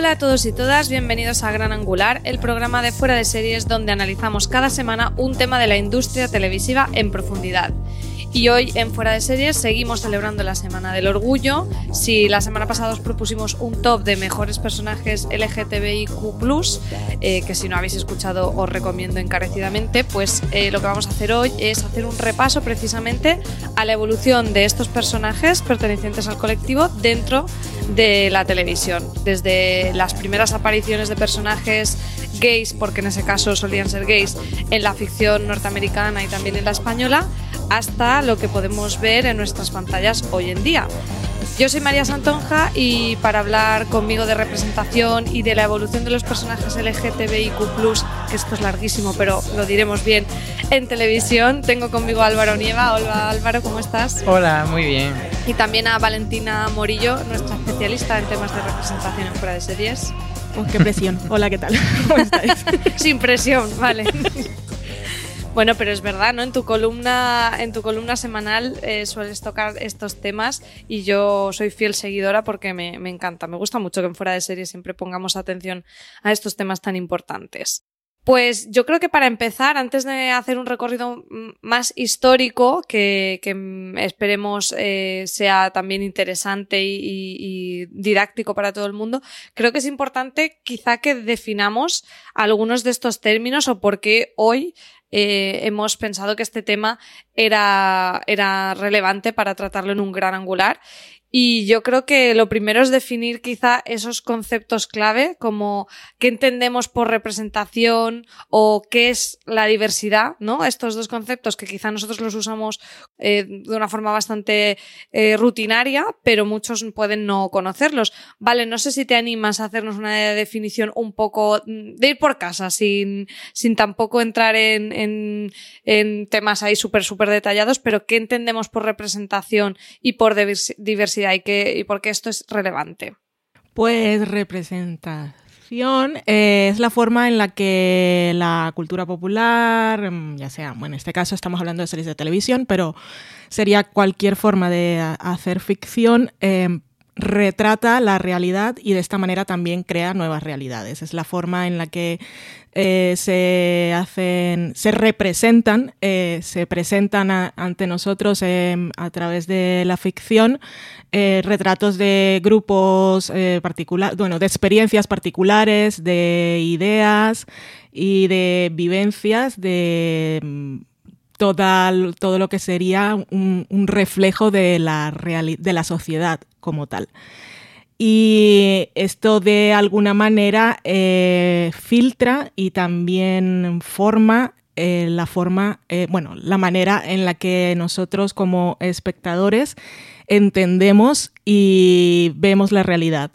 Hola a todos y todas, bienvenidos a Gran Angular, el programa de fuera de series donde analizamos cada semana un tema de la industria televisiva en profundidad. Y hoy en Fuera de Series seguimos celebrando la Semana del Orgullo. Si la semana pasada os propusimos un top de mejores personajes LGTBIQ, eh, que si no habéis escuchado os recomiendo encarecidamente, pues eh, lo que vamos a hacer hoy es hacer un repaso precisamente a la evolución de estos personajes pertenecientes al colectivo dentro de la televisión. Desde las primeras apariciones de personajes gays, porque en ese caso solían ser gays, en la ficción norteamericana y también en la española, hasta lo que podemos ver en nuestras pantallas hoy en día. Yo soy María Santonja y para hablar conmigo de representación y de la evolución de los personajes LGTBIQ, que esto es larguísimo, pero lo diremos bien en televisión, tengo conmigo a Álvaro Nieva. Hola Álvaro, ¿cómo estás? Hola, muy bien. Y también a Valentina Morillo, nuestra especialista en temas de representación en fuera de series. Oh, qué presión. Hola, ¿qué tal? ¿Cómo estáis? Sin presión, vale. Bueno, pero es verdad, ¿no? En tu columna, en tu columna semanal eh, sueles tocar estos temas y yo soy fiel seguidora porque me, encanta. Me gusta mucho que en fuera de serie siempre pongamos atención a estos temas tan importantes. Pues yo creo que para empezar, antes de hacer un recorrido más histórico, que, esperemos eh, sea también interesante y- y didáctico para todo el mundo, creo que es importante quizá que definamos algunos de estos términos o por qué hoy eh, hemos pensado que este tema era, era relevante para tratarlo en un gran angular. Y yo creo que lo primero es definir quizá esos conceptos clave, como qué entendemos por representación o qué es la diversidad, ¿no? Estos dos conceptos que quizá nosotros los usamos eh, de una forma bastante eh, rutinaria, pero muchos pueden no conocerlos. Vale, no sé si te animas a hacernos una definición un poco mm, de ir por casa, sin, sin tampoco entrar en, en, temas ahí súper, súper detallados, pero qué entendemos por representación y por divers- diversidad y, qué, y por qué esto es relevante. Pues eh, es la forma en la que la cultura popular, mm, ya sea, bueno, en este caso estamos hablando de series de televisión, pero sería cualquier forma de a- hacer ficción, eh, retrata la realidad y de esta manera también crea nuevas realidades. Es la forma en la que eh, se hacen, se representan, eh, se presentan ante nosotros eh, a través de la ficción eh, retratos de grupos particulares, bueno, de experiencias particulares, de ideas y de vivencias de mm, todo lo que sería un, reflejo de la, de la sociedad como tal. y esto de alguna manera eh, filtra y también forma eh, la forma, eh, bueno, la manera en la que nosotros como espectadores entendemos y vemos la realidad.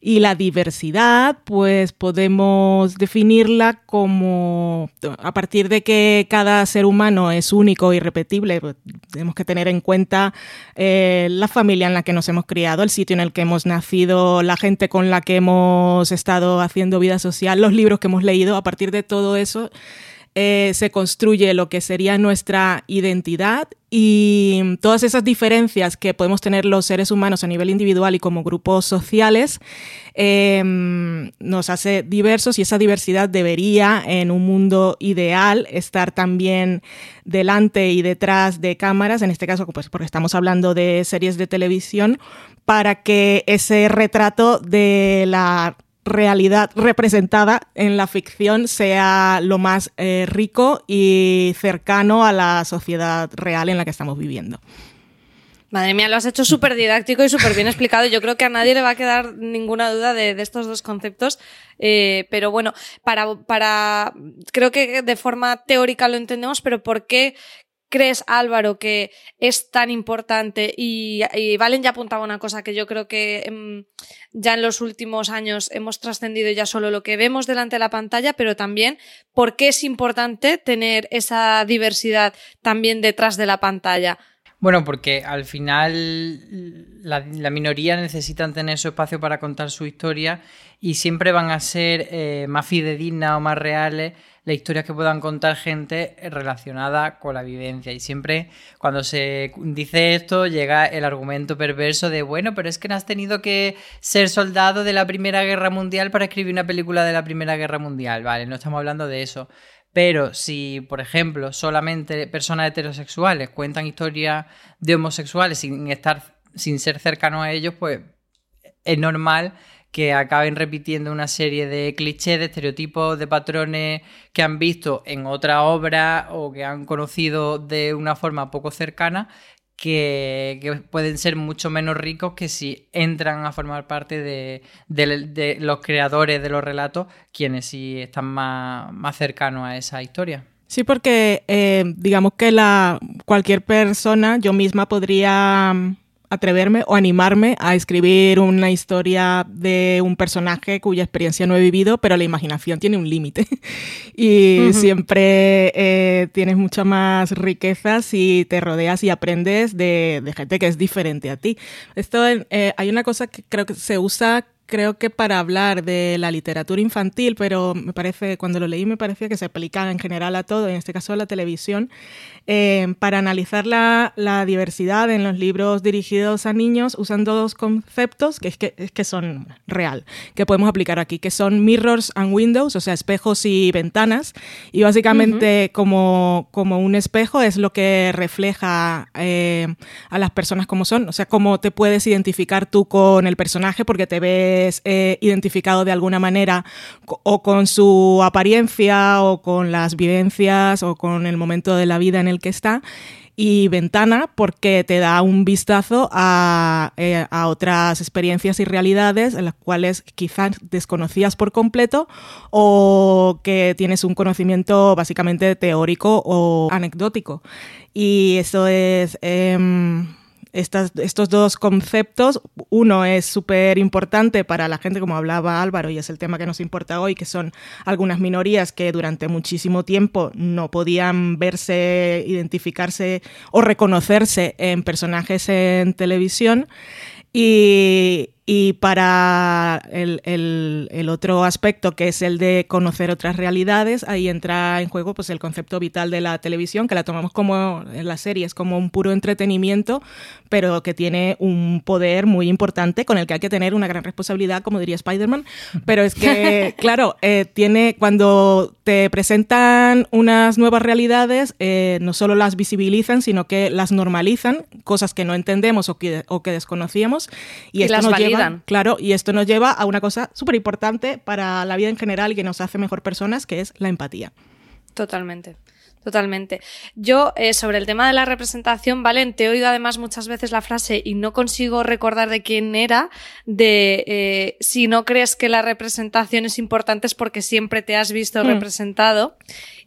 Y la diversidad, pues podemos definirla como, a partir de que cada ser humano es único y repetible, pues, tenemos que tener en cuenta eh, la familia en la que nos hemos criado, el sitio en el que hemos nacido, la gente con la que hemos estado haciendo vida social, los libros que hemos leído, a partir de todo eso eh, se construye lo que sería nuestra identidad y todas esas diferencias que podemos tener los seres humanos a nivel individual y como grupos sociales em, nos hace diversos y esa diversidad debería en un mundo ideal estar también delante y detrás de cámaras, en este caso pues porque estamos hablando de series de televisión, para que ese retrato de la realidad representada en la ficción sea lo más eh, rico y cercano a la sociedad real en la que estamos viviendo. Madre mía, lo has hecho súper didáctico y súper bien explicado. Yo creo que a nadie le va a quedar ninguna duda de, estos dos conceptos. Eh, pero bueno, para, para, creo que de forma teórica lo entendemos, pero ¿por qué crees, Álvaro, que es tan importante? Y, Valen ya apuntaba una cosa que yo creo que em, ya en los últimos años hemos trascendido ya solo lo que vemos delante de la pantalla, pero también por qué es importante tener esa diversidad también detrás de la pantalla. Bueno, porque al final la, minoría necesitan tener su espacio para contar su historia y siempre van a ser eh, más fidedignas o más reales las historias que puedan contar gente relacionada con la vivencia. Y siempre cuando se dice esto llega el argumento perverso de, bueno, pero es que no has tenido que ser soldado de la Primera Guerra Mundial para escribir una película de la Primera Guerra Mundial. Vale, no estamos hablando de eso. Pero si, por ejemplo, solamente personas heterosexuales cuentan historias de homosexuales sin estar, sin ser cercanos a ellos, pues es normal que acaben repitiendo una serie de clichés, de estereotipos, de patrones que han visto en otra obra o que han conocido de una forma poco cercana, que, pueden ser mucho menos ricos que si entran a formar parte de, los creadores de los relatos, quienes sí están más, más cercanos a esa historia. Sí, porque eh, digamos que la, cualquier persona, yo misma podría atreverme o animarme a escribir una historia de un personaje cuya experiencia no he vivido, pero la imaginación tiene un límite. y siempre eh, tienes mucha más riqueza si te rodeas y aprendes de, gente que es diferente a ti. Esto eh, hay una cosa que creo que se usa creo que para hablar de la literatura infantil, pero me parece, cuando lo leí me parecía que se aplicaba en general a todo, en este caso a la televisión, eh, para analizar la, diversidad en los libros dirigidos a niños usan dos conceptos que es que, es que son real, que podemos aplicar aquí, que son mirrors and windows, o sea, espejos y ventanas, y básicamente como, como un espejo es lo que refleja eh, a las personas como son, o sea, cómo te puedes identificar tú con el personaje porque te ves eh, identificado de alguna manera o con su apariencia o con las vivencias o con el momento de la vida en el que está y Ventana porque te da un vistazo eh, a, otras experiencias y realidades en las cuales quizás desconocías por completo o que tienes un conocimiento básicamente teórico o anecdótico. Y eso es... Estos dos conceptos. Uno es súper importante para la gente, como hablaba Álvaro, y es el tema que nos importa hoy, que son algunas minorías que durante muchísimo tiempo no podían verse, identificarse o reconocerse en personajes en televisión. Y, y para el, otro aspecto, que es el de conocer otras realidades, ahí entra en juego pues, el concepto vital de la televisión, que la tomamos como en las series, como un puro entretenimiento, pero que tiene un poder muy importante con el que hay que tener una gran responsabilidad, como diría Spider-Man. Pero es que, claro, eh, tiene, cuando te presentan unas nuevas realidades, eh, no solo las visibilizan, sino que las normalizan, cosas que no entendemos o que, o que desconocíamos. Y, esto nos lleva Claro, y esto nos lleva a una cosa súper importante para la vida en general y que nos hace mejor personas, que es la empatía. Totalmente. Totalmente. Yo, eh, sobre el tema de la representación, Valen, te he oído además muchas veces la frase y no consigo recordar de quién era, de eh, si no crees que la representación es importante es porque siempre te has visto Hmm. representado.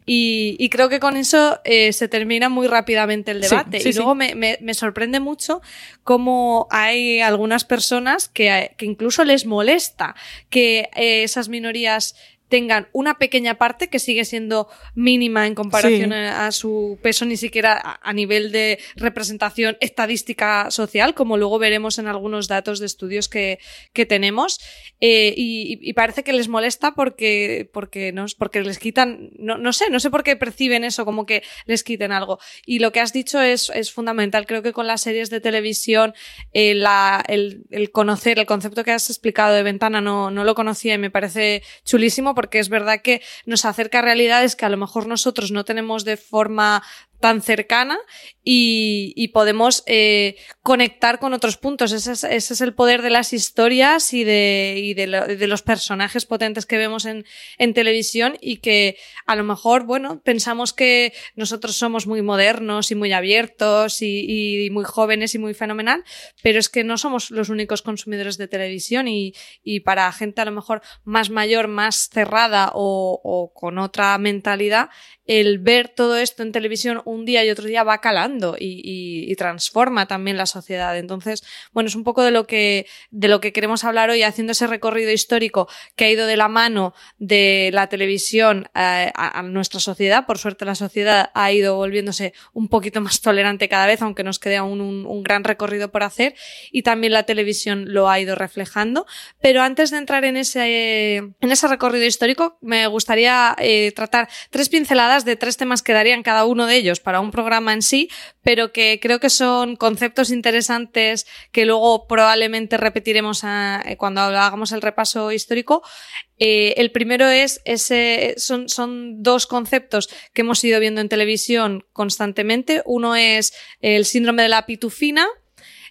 Y, y creo que con eso eh, se termina muy rápidamente el debate. sí, y sí. luego me, me- me sorprende mucho cómo hay algunas personas que, que incluso les molesta que eh, esas minorías tengan una pequeña parte que sigue siendo mínima en comparación Sí. a, su peso, ni siquiera a, a nivel de representación estadística social, como luego veremos en algunos datos de estudios que, que tenemos. Eh, y, y parece que les molesta porque, porque, no, porque les quitan, no, no sé, no sé por qué perciben eso, como que les quiten algo. Y lo que has dicho es, es fundamental. Creo que con las series de televisión, eh, la, el, el conocer, el concepto que has explicado de ventana no, no lo conocía y me parece chulísimo porque es verdad que nos acerca a realidades que a lo mejor nosotros no tenemos de forma tan cercana y, y podemos eh, conectar con otros puntos. Ese es, ese es el poder de las historias y de, y de, lo- de los personajes potentes que vemos en, en televisión y que a lo mejor, bueno, pensamos que nosotros somos muy modernos y muy abiertos y, y muy jóvenes y muy fenomenal, pero es que no somos los únicos consumidores de televisión y, y para gente a lo mejor más mayor, más cerrada o, o con otra mentalidad, el ver todo esto en televisión un día y otro día va calando y, transforma también la sociedad. Entonces, bueno, es un poco de lo que, de lo que queremos hablar hoy, haciendo ese recorrido histórico que ha ido de la mano de la televisión eh, a, nuestra sociedad. Por suerte, la sociedad ha ido volviéndose un poquito más tolerante cada vez, aunque nos quede aún un, un gran recorrido por hacer. Y también la televisión lo ha ido reflejando. Pero antes de entrar en ese, en ese recorrido histórico, me gustaría eh, tratar tres pinceladas de tres temas que darían cada uno de ellos para un programa en sí, pero que creo que son conceptos interesantes que luego probablemente repetiremos eh, cuando hagamos el repaso histórico. Eh, el primero es ese, son, son dos conceptos que hemos ido viendo en televisión constantemente. Uno es el síndrome de la pitufina,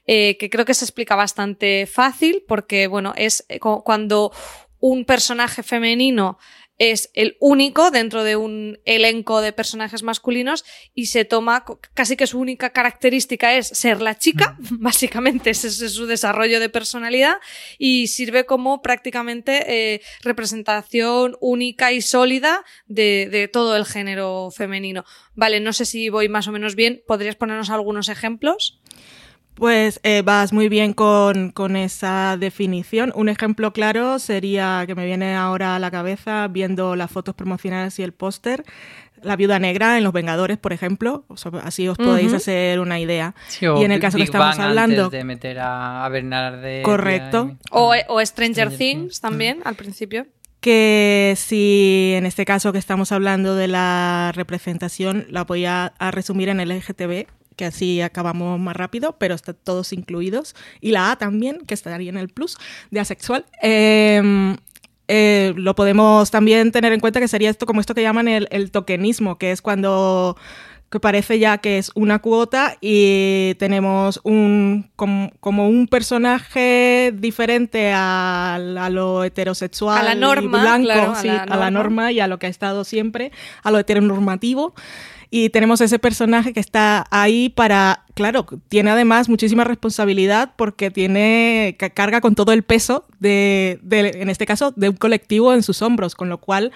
eh, que creo que se explica bastante fácil porque, bueno, es cu- cuando un personaje femenino es el único dentro de un elenco de personajes masculinos y se toma casi que su única característica es ser la chica, básicamente ese es su desarrollo de personalidad y sirve como prácticamente eh, representación única y sólida de, de todo el género femenino. Vale, no sé si voy más o menos bien, ¿podrías ponernos algunos ejemplos? Pues eh, vas muy bien con, con esa definición. Un ejemplo claro sería que me viene ahora a la cabeza viendo las fotos promocionales y el póster. La viuda negra en Los Vengadores, por ejemplo. O sea, así os podéis hacer una idea. Sí, y en el caso que estamos Bang hablando. Antes de meter a, a Bernarde. Correcto. O, o Stranger, Stranger Things Things. también, al principio. que si en este caso que estamos hablando de la representación la voy a, a resumir en el LGTB, que así acabamos más rápido, pero están todos incluidos, y la A también, que estaría en el plus de asexual. Eh, eh, lo podemos también tener en cuenta que sería esto como esto que llaman el, el tokenismo, que es cuando que parece ya que es una cuota y tenemos un com- como un personaje diferente a, a lo heterosexual A la norma, blanco, claro, a sí, la a la norma. norma y a lo que ha estado siempre, a lo heteronormativo. Y tenemos ese personaje que está ahí para, claro, tiene además muchísima responsabilidad porque tiene, ca- carga con todo el peso de, de, en este caso, de un colectivo en sus hombros, con lo cual,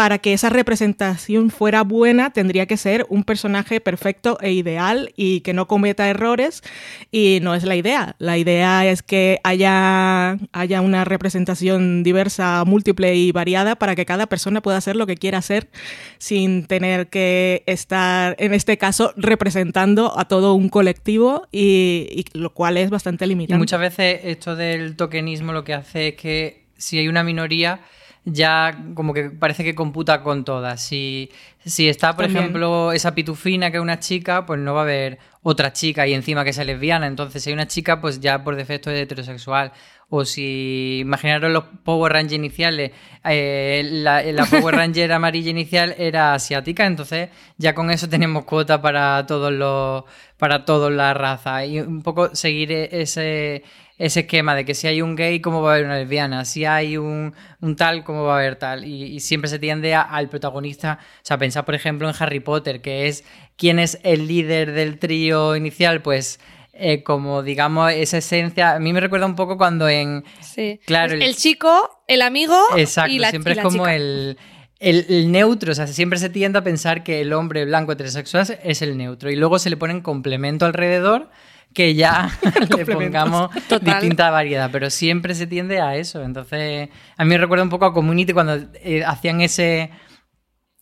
para que esa representación fuera buena, tendría que ser un personaje perfecto e ideal y que no cometa errores. Y no es la idea. La idea es que haya, haya una representación diversa, múltiple y variada para que cada persona pueda hacer lo que quiera hacer sin tener que estar, en este caso, representando a todo un colectivo y, y lo cual es bastante Y limitante. muchas veces esto del tokenismo lo que hace es que si hay una minoría, ya como que parece que computa con todas. Si, si está, por También. ejemplo, esa pitufina que es una chica, pues no va a haber otra chica y encima que sea lesbiana. Entonces, si hay una chica, pues ya por defecto es heterosexual. O si imaginaros los Power Rangers iniciales, eh, la, la Power Ranger amarilla inicial era asiática, entonces ya con eso tenemos cuota para todos los para toda la raza y un poco seguir ese ese esquema de que si hay un gay, ¿cómo va a haber una lesbiana? Si hay un, un tal, ¿cómo va a haber tal? Y, y siempre se tiende a- al protagonista, o sea, pensar por ejemplo en Harry Potter, que es quién es el líder del trío inicial, pues eh, como digamos esa esencia, a mí me recuerda un poco cuando en... Sí. Claro, el, el- chico, el amigo Exacto, y la, siempre y es la como chica. el, el, el neutro, o sea, siempre se tiende a pensar que el hombre blanco heterosexual es el neutro y luego se le ponen complemento alrededor que ya le pongamos Total. distinta variedad, pero siempre se tiende a eso. Entonces, a mí me recuerda un poco a Community cuando eh, hacían ese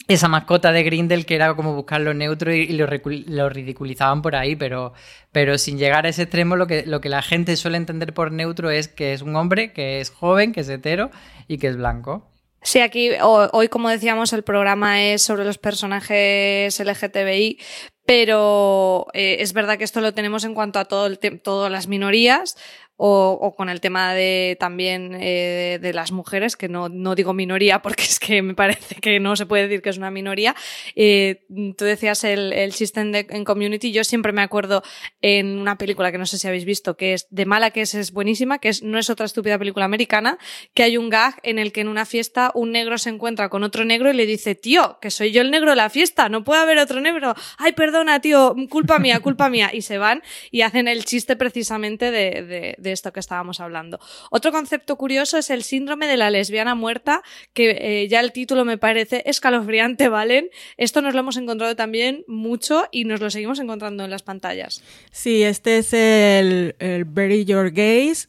esa mascota de Grindel que era como buscar lo neutro y, y lo, recu- lo ridiculizaban por ahí, pero, pero sin llegar a ese extremo, lo que, lo que la gente suele entender por neutro es que es un hombre, que es joven, que es hetero y que es blanco. Sí, aquí ho- hoy, como decíamos, el programa es sobre los personajes LGTBI, pero eh, es verdad que esto lo tenemos en cuanto a todo el todas las minorías o, o con el tema de también eh, de las mujeres, que no, no digo minoría porque es que me parece que no se puede decir que es una minoría. Eh, tú decías el, el en, de- en Community, yo siempre me acuerdo en una película que no sé si habéis visto, que es de mala que es, es buenísima, que es no es otra estúpida película americana, que hay un gag en el que en una fiesta un negro se encuentra con otro negro y le dice, tío, que soy yo el negro de la fiesta, no puede haber otro negro. Ay, perdona, tío, culpa mía, culpa mía. Y se van y hacen el chiste precisamente de, de- de esto que estábamos hablando. Otro concepto curioso es el síndrome de la lesbiana muerta, que eh, ya el título me parece escalofriante, ¿valen? Esto nos lo hemos encontrado también mucho y nos lo seguimos encontrando en las pantallas. Sí, este es el, Bury Your Gays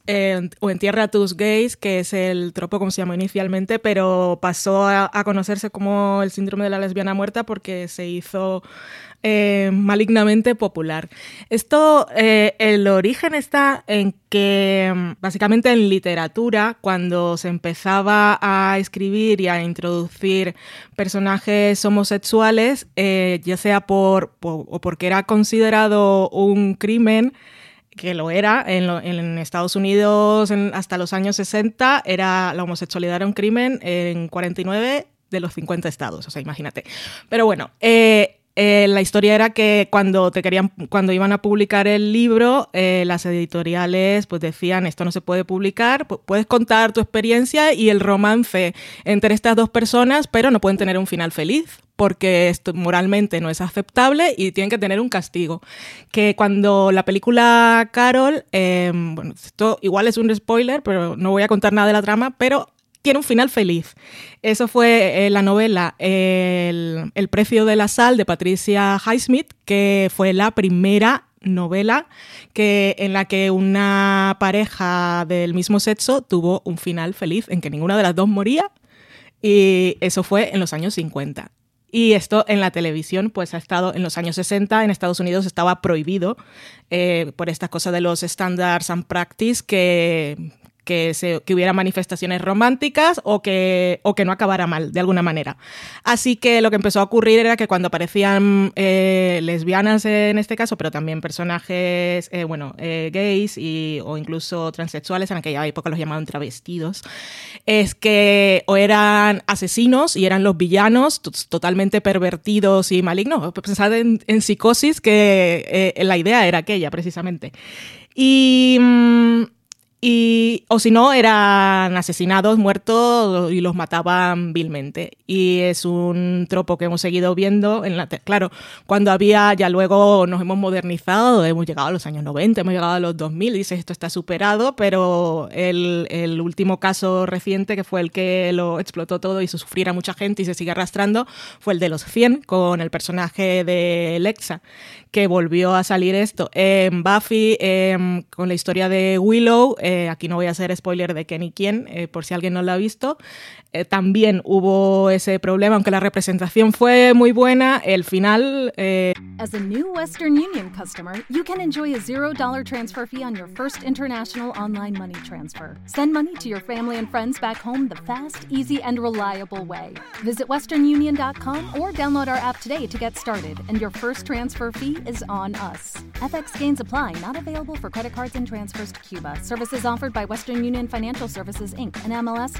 o Entierra tus gays, que es el tropo como se llamó inicialmente, pero pasó a conocerse como el síndrome de la lesbiana muerta porque se hizo eh, malignamente popular. Esto, eh, el origen está en que básicamente en literatura, cuando se empezaba a escribir y a introducir personajes homosexuales, eh, ya sea por, o porque era considerado un crimen, que lo era en, Estados Unidos hasta los años 60, era, la homosexualidad era un crimen en 49 de los 50 estados, o sea, imagínate. Pero bueno, eh, eh, la historia era que cuando te querían, cuando iban a publicar el libro, eh, las editoriales pues decían esto no se puede publicar, pu- puedes contar tu experiencia y el romance entre estas dos personas, pero no pueden tener un final feliz porque esto moralmente no es aceptable y tienen que tener un castigo. Que cuando la película Carol, eh, bueno, esto igual es un spoiler, pero no voy a contar nada de la trama, pero tiene un final feliz. Eso fue eh, la novela el, precio de la sal de Patricia Highsmith, que fue la primera novela que, en la que una pareja del mismo sexo tuvo un final feliz, en que ninguna de las dos moría, y eso fue en los años 50. Y esto en la televisión, pues ha estado en los años 60, en Estados Unidos estaba prohibido eh, por esta cosa de los standards and practice que, que, se, que hubiera manifestaciones románticas o que, o que no acabara mal, de alguna manera. Así que lo que empezó a ocurrir era que cuando aparecían eh, lesbianas en este caso, pero también personajes, eh, bueno, eh, gays y, o incluso transexuales, en aquella época los llamaban travestidos, es que o eran asesinos y eran los villanos totalmente pervertidos y malignos. Pensad en, en psicosis, que eh, la idea era aquella precisamente. Y... mm, y, o si no, eran asesinados, muertos y los mataban vilmente. Y es un tropo que hemos seguido viendo. En la claro, cuando había, ya luego nos hemos modernizado, hemos llegado a los años 90, hemos llegado a los 2000, dices esto está superado, pero el, el último caso reciente, que fue el que lo explotó todo y hizo sufrir a mucha gente y se sigue arrastrando, fue el de los 100, con el personaje de Lexa, que volvió a salir esto. En Buffy, em, con la historia de Willow, eh, aquí no voy a hacer spoiler de quién y quién, eh, por si alguien no lo ha visto, eh, también hubo ese problema, aunque la representación fue muy buena, el final... eh, As a new Western Union customer, you can enjoy a $0 transfer fee on your first international online money transfer. Send money to your family and friends back home the fast, easy, and reliable way. Visit westernunion.com or download our app today to get started, and your first transfer fee is on us. FX gains apply, not available for credit cards and transfers to Cuba. Services offered by Western Union Financial Services Inc. and MLS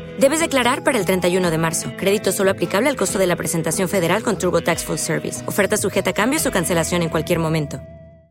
Debes declarar para el 31 de marzo. Crédito solo aplicable al costo de la presentación federal con TurboTax Full Service. Oferta sujeta a cambios o cancelación en cualquier momento.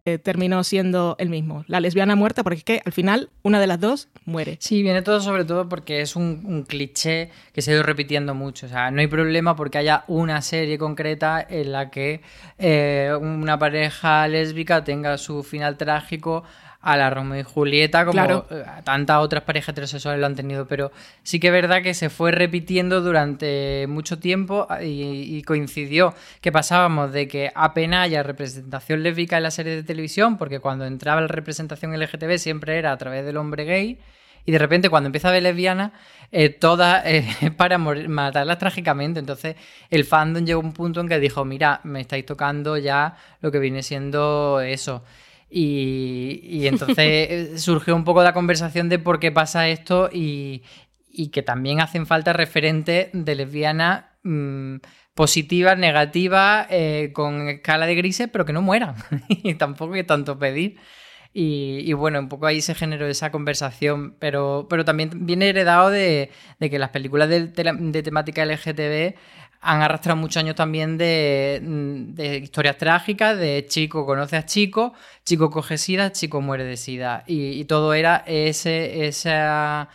Eh, terminó siendo el mismo. La lesbiana muerta, porque es que al final una de las dos muere. Sí, viene todo sobre todo porque es un, un cliché que se ha ido repitiendo mucho. O sea, no hay problema porque haya una serie concreta en la que eh, una pareja lésbica tenga su final trágico a la Romeo y Julieta, como Claro. eh, tantas otras parejas heterosexuales lo han tenido, pero sí que es verdad que se fue repitiendo durante mucho tiempo y, y coincidió que pasábamos de que apenas haya representación lésbica en la serie de televisión, porque cuando entraba la representación LGTB siempre era a través del hombre gay, y de repente cuando empieza a ver lesbianas, eh, todas eh, para morir- matarlas trágicamente. Entonces el fandom llegó a un punto en que dijo, mira, me estáis tocando ya lo que viene siendo eso. Y, y entonces surgió un poco la conversación de por qué pasa esto y, y que también hacen falta referentes de lesbianas mm, positivas, negativas, eh, con escala de grises, pero que no mueran. y tampoco hay tanto pedir. Y, y bueno, un poco ahí se generó esa conversación, pero, pero también viene heredado de, de que las películas de, tela- de temática LGTB han arrastrado muchos años también de, mm, de historias trágicas, de chico conoce a chico, chico coge sida, chico muere de sida. Y, y todo era ese, esa,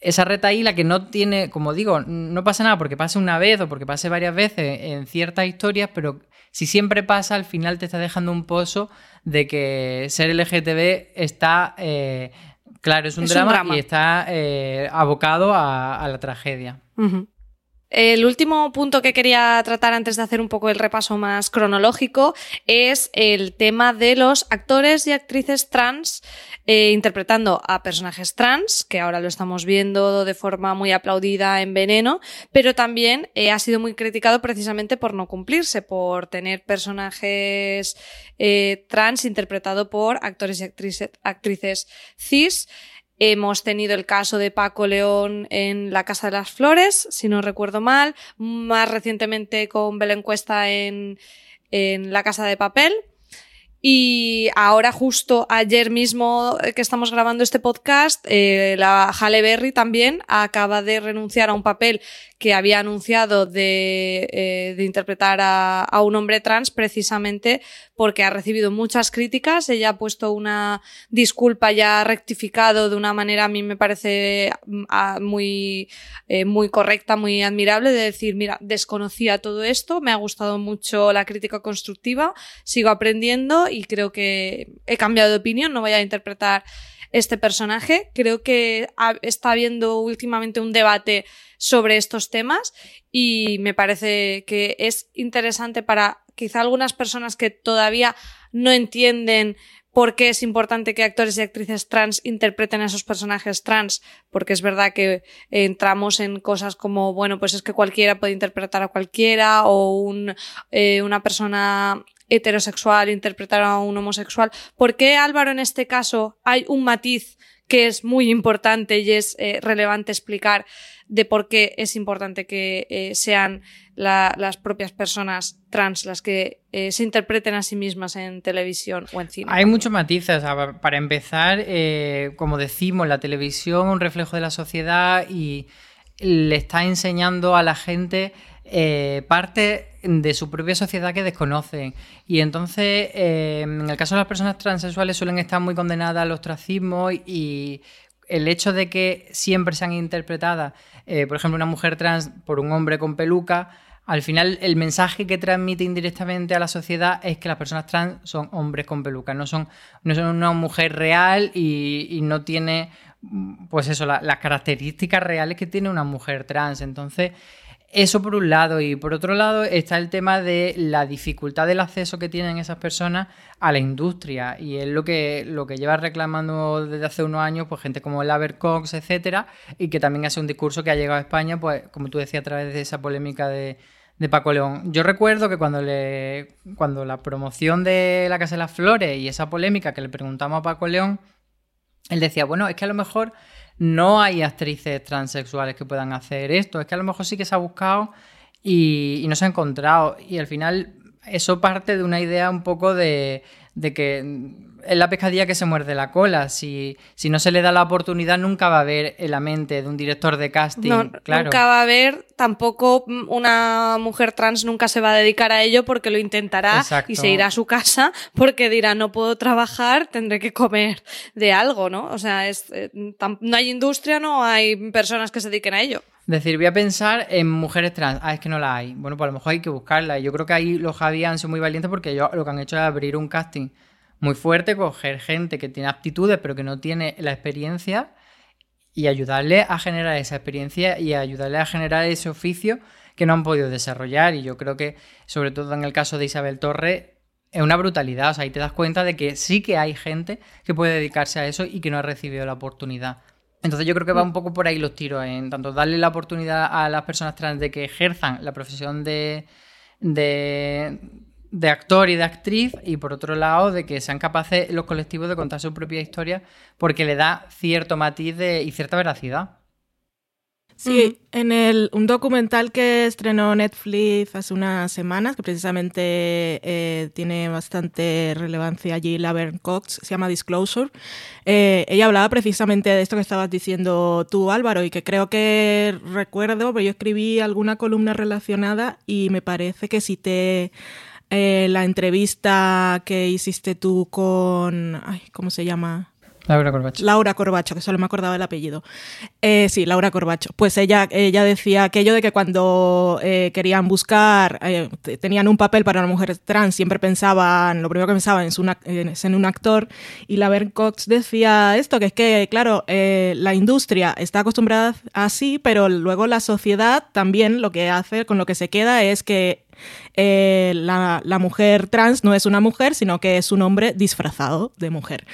esa retaíla que no tiene, como digo, no pasa nada porque pase una vez o porque pase varias veces en ciertas historias, pero si siempre pasa, al final te está dejando un pozo de que ser LGTB está, eh, claro, es un, Es un drama, y está eh, abocado a, a la tragedia. El último punto que quería tratar antes de hacer un poco el repaso más cronológico es el tema de los actores y actrices trans eh, interpretando a personajes trans, que ahora lo estamos viendo de forma muy aplaudida en Veneno, pero también eh, ha sido muy criticado precisamente por no cumplirse, por tener personajes eh, trans interpretado por actores y actrices, actrices cis. Hemos tenido el caso de Paco León en La Casa de las Flores, si no recuerdo mal, más recientemente con Belén Cuesta en, en La Casa de Papel. Y ahora, justo ayer mismo que estamos grabando este podcast, eh, la Halle Berry también acaba de renunciar a un papel que había anunciado de, eh, de interpretar a, a un hombre trans precisamente porque ha recibido muchas críticas. Ella ha puesto una disculpa ya rectificado de una manera a mí me parece mm, ah, muy, eh, muy correcta, muy admirable de decir, mira, desconocía todo esto, me ha gustado mucho la crítica constructiva, sigo aprendiendo y creo que he cambiado de opinión, no voy a interpretar este personaje. Creo que ha- está habiendo últimamente un debate sobre estos temas y me parece que es interesante para quizá algunas personas que todavía no entienden por qué es importante que actores y actrices trans interpreten a esos personajes trans, porque es verdad que entramos en cosas como, bueno, pues es que cualquiera puede interpretar a cualquiera o un, eh, una persona heterosexual interpretar a un homosexual. ¿Por qué, Álvaro, en este caso hay un matiz que es muy importante y es eh, relevante explicar de por qué es importante que eh, sean la- las propias personas trans las que eh, se interpreten a sí mismas en televisión o en cine? Hay muchos matices. para empezar, como decimos, la televisión es un reflejo de la sociedad y le está enseñando a la gente eh, parte de su propia sociedad que desconocen. Y entonces, eh, en el caso de las personas transexuales, suelen estar muy condenadas al ostracismo y el hecho de que siempre sean interpretadas, eh, por ejemplo, una mujer trans por un hombre con peluca, al final el mensaje que transmite indirectamente a la sociedad es que las personas trans son hombres con peluca, no son, no son una mujer real y, no tiene, pues eso, la- las características reales que tiene una mujer trans. Entonces, eso por un lado. Y por otro lado está el tema de la dificultad del acceso que tienen esas personas a la industria. Y es lo que, lo que lleva reclamando desde hace unos años, pues gente como el Cox, etcétera, y que también hace un discurso que ha llegado a España, pues, como tú decías, a través de esa polémica de, de Paco León. Yo recuerdo que cuando le. cuando la promoción de la Casa de las Flores y esa polémica que le preguntamos a Paco León, él decía, bueno, es que a lo mejor no hay actrices transexuales que puedan hacer esto. Es que a lo mejor sí que se ha buscado y, no se ha encontrado. Y al final eso parte de una idea un poco de, de que es la pescadilla que se muerde la cola. Si, si no se le da la oportunidad, nunca va a haber en la mente de un director de casting. No, claro. Nunca va a haber, tampoco una mujer trans nunca se va a dedicar a ello porque lo intentará Exacto. y se irá a su casa porque dirá no puedo trabajar, tendré que comer de algo, ¿no? O sea, es, eh, no hay industria, no hay personas que se dediquen a ello. Decir, voy a pensar en mujeres trans. Ah, es que no la hay. Bueno, pues a lo mejor hay que buscarla. Yo creo que ahí los Javi han sido muy valientes porque ellos lo que han hecho es abrir un casting muy fuerte, coger gente que tiene aptitudes pero que no tiene la experiencia y ayudarle a generar esa experiencia y ayudarle a generar ese oficio que no han podido desarrollar. Y yo creo que, sobre todo en el caso de Isabel Torre, es una brutalidad. O sea, ahí te das cuenta de que sí que hay gente que puede dedicarse a eso y que no ha recibido la oportunidad. Entonces yo creo que va un poco por ahí los tiros, en tanto darle la oportunidad a las personas trans de que ejerzan la profesión de, de, de actor y de actriz y por otro lado de que sean capaces los colectivos de contar su propia historia porque le da cierto matiz de, y cierta veracidad. Sí, en el, un documental que estrenó Netflix hace unas semanas, que precisamente eh, tiene bastante relevancia allí, Laverne Cox, se llama Disclosure, eh, ella hablaba precisamente de esto que estabas diciendo tú, Álvaro, y que creo que recuerdo, pero yo escribí alguna columna relacionada y me parece que cité eh, la entrevista que hiciste tú con... Ay, ¿Cómo se llama? Laura Corbacho. Laura Corbacho, que solo me acordaba del apellido. Eh, sí, Laura Corbacho. Pues ella, ella decía aquello de que cuando eh, querían buscar, eh, te- tenían un papel para una mujer trans, siempre pensaban, lo primero que pensaban es, en un actor. Y la Cox decía esto, que es que, claro, eh, la industria está acostumbrada así, pero luego la sociedad también lo que hace, con lo que se queda es que la mujer trans no es una mujer, sino que es un hombre disfrazado de mujer.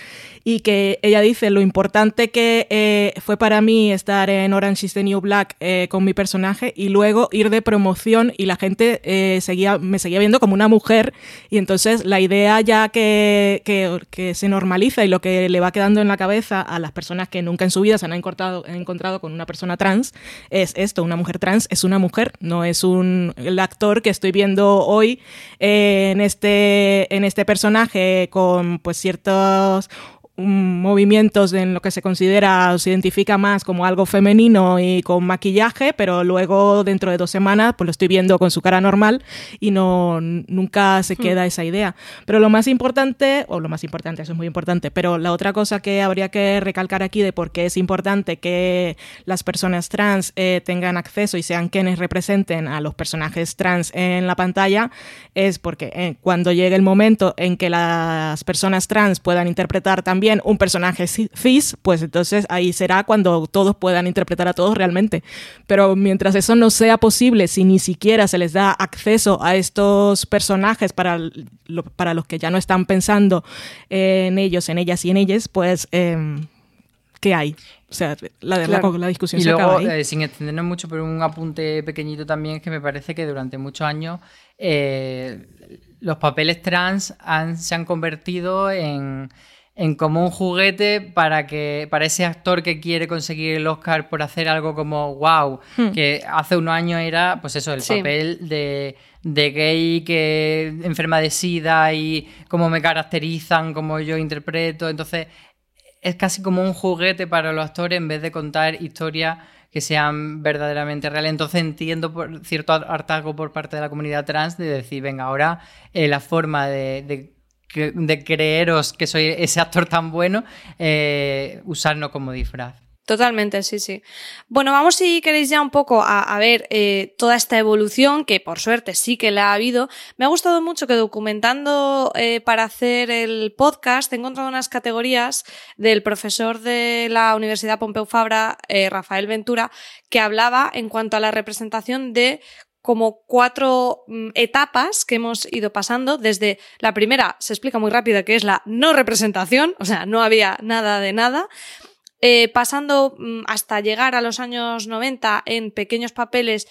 Y que ella dice, lo importante que eh, fue para mí estar en Orange is the New Black eh, con mi personaje y luego ir de promoción y la gente eh, seguía, me seguía viendo como una mujer y entonces la idea ya que, que, se normaliza y lo que le va quedando en la cabeza a las personas que nunca en su vida se han encontrado, encontrado con una persona trans es esto, una mujer trans es una mujer, no es un el actor que estoy viendo hoy en, este, en este personaje con pues ciertos movimientos en lo que se considera o se identifica más como algo femenino y con maquillaje, pero luego dentro de dos semanas pues lo estoy viendo con su cara normal y no nunca se queda esa idea. Pero lo más importante, o lo más importante, eso es muy importante, pero la otra cosa que habría que recalcar aquí de por qué es importante que las personas trans eh, tengan acceso y sean quienes representen a los personajes trans en la pantalla es porque eh, cuando llegue el momento en que las personas trans puedan interpretar también un personaje ci- cis, pues entonces ahí será cuando todos puedan interpretar a todos realmente. Pero mientras eso no sea posible, si ni siquiera se les da acceso a estos personajes para, lo- para los que ya no están pensando en ellos, en ellas y en ellas, pues em, ¿qué hay? O sea, la, la- Claro. la discusión Y se luego, acaba ahí. eh, sin extendernos mucho, pero un apunte pequeñito también es que me parece que durante muchos años eh, los papeles trans han- se han convertido en, en como un juguete para que para ese actor que quiere conseguir el Oscar por hacer algo como wow, Hmm. que hace unos años era pues eso, el Sí. papel de, de gay que enferma de sida y cómo me caracterizan, cómo yo interpreto, entonces es casi como un juguete para los actores en vez de contar historias que sean verdaderamente reales. Entonces entiendo por cierto hartazgo por parte de la comunidad trans de decir, venga, ahora eh, la forma de, de creeros que soy ese actor tan bueno, eh, usarnos como disfraz. Totalmente, sí, sí. Bueno, vamos si queréis ya un poco a, a ver eh, toda esta evolución, que por suerte sí que la ha habido. Me ha gustado mucho que documentando eh, para hacer el podcast he encontrado unas categorías del profesor de la Universidad Pompeu Fabra, eh, Rafael Ventura, que hablaba en cuanto a la representación de como cuatro mm, etapas que hemos ido pasando. Desde la primera, se explica muy rápido, que es la no representación, o sea, no había nada de nada eh, pasando mm, hasta llegar a los años 90 en pequeños papeles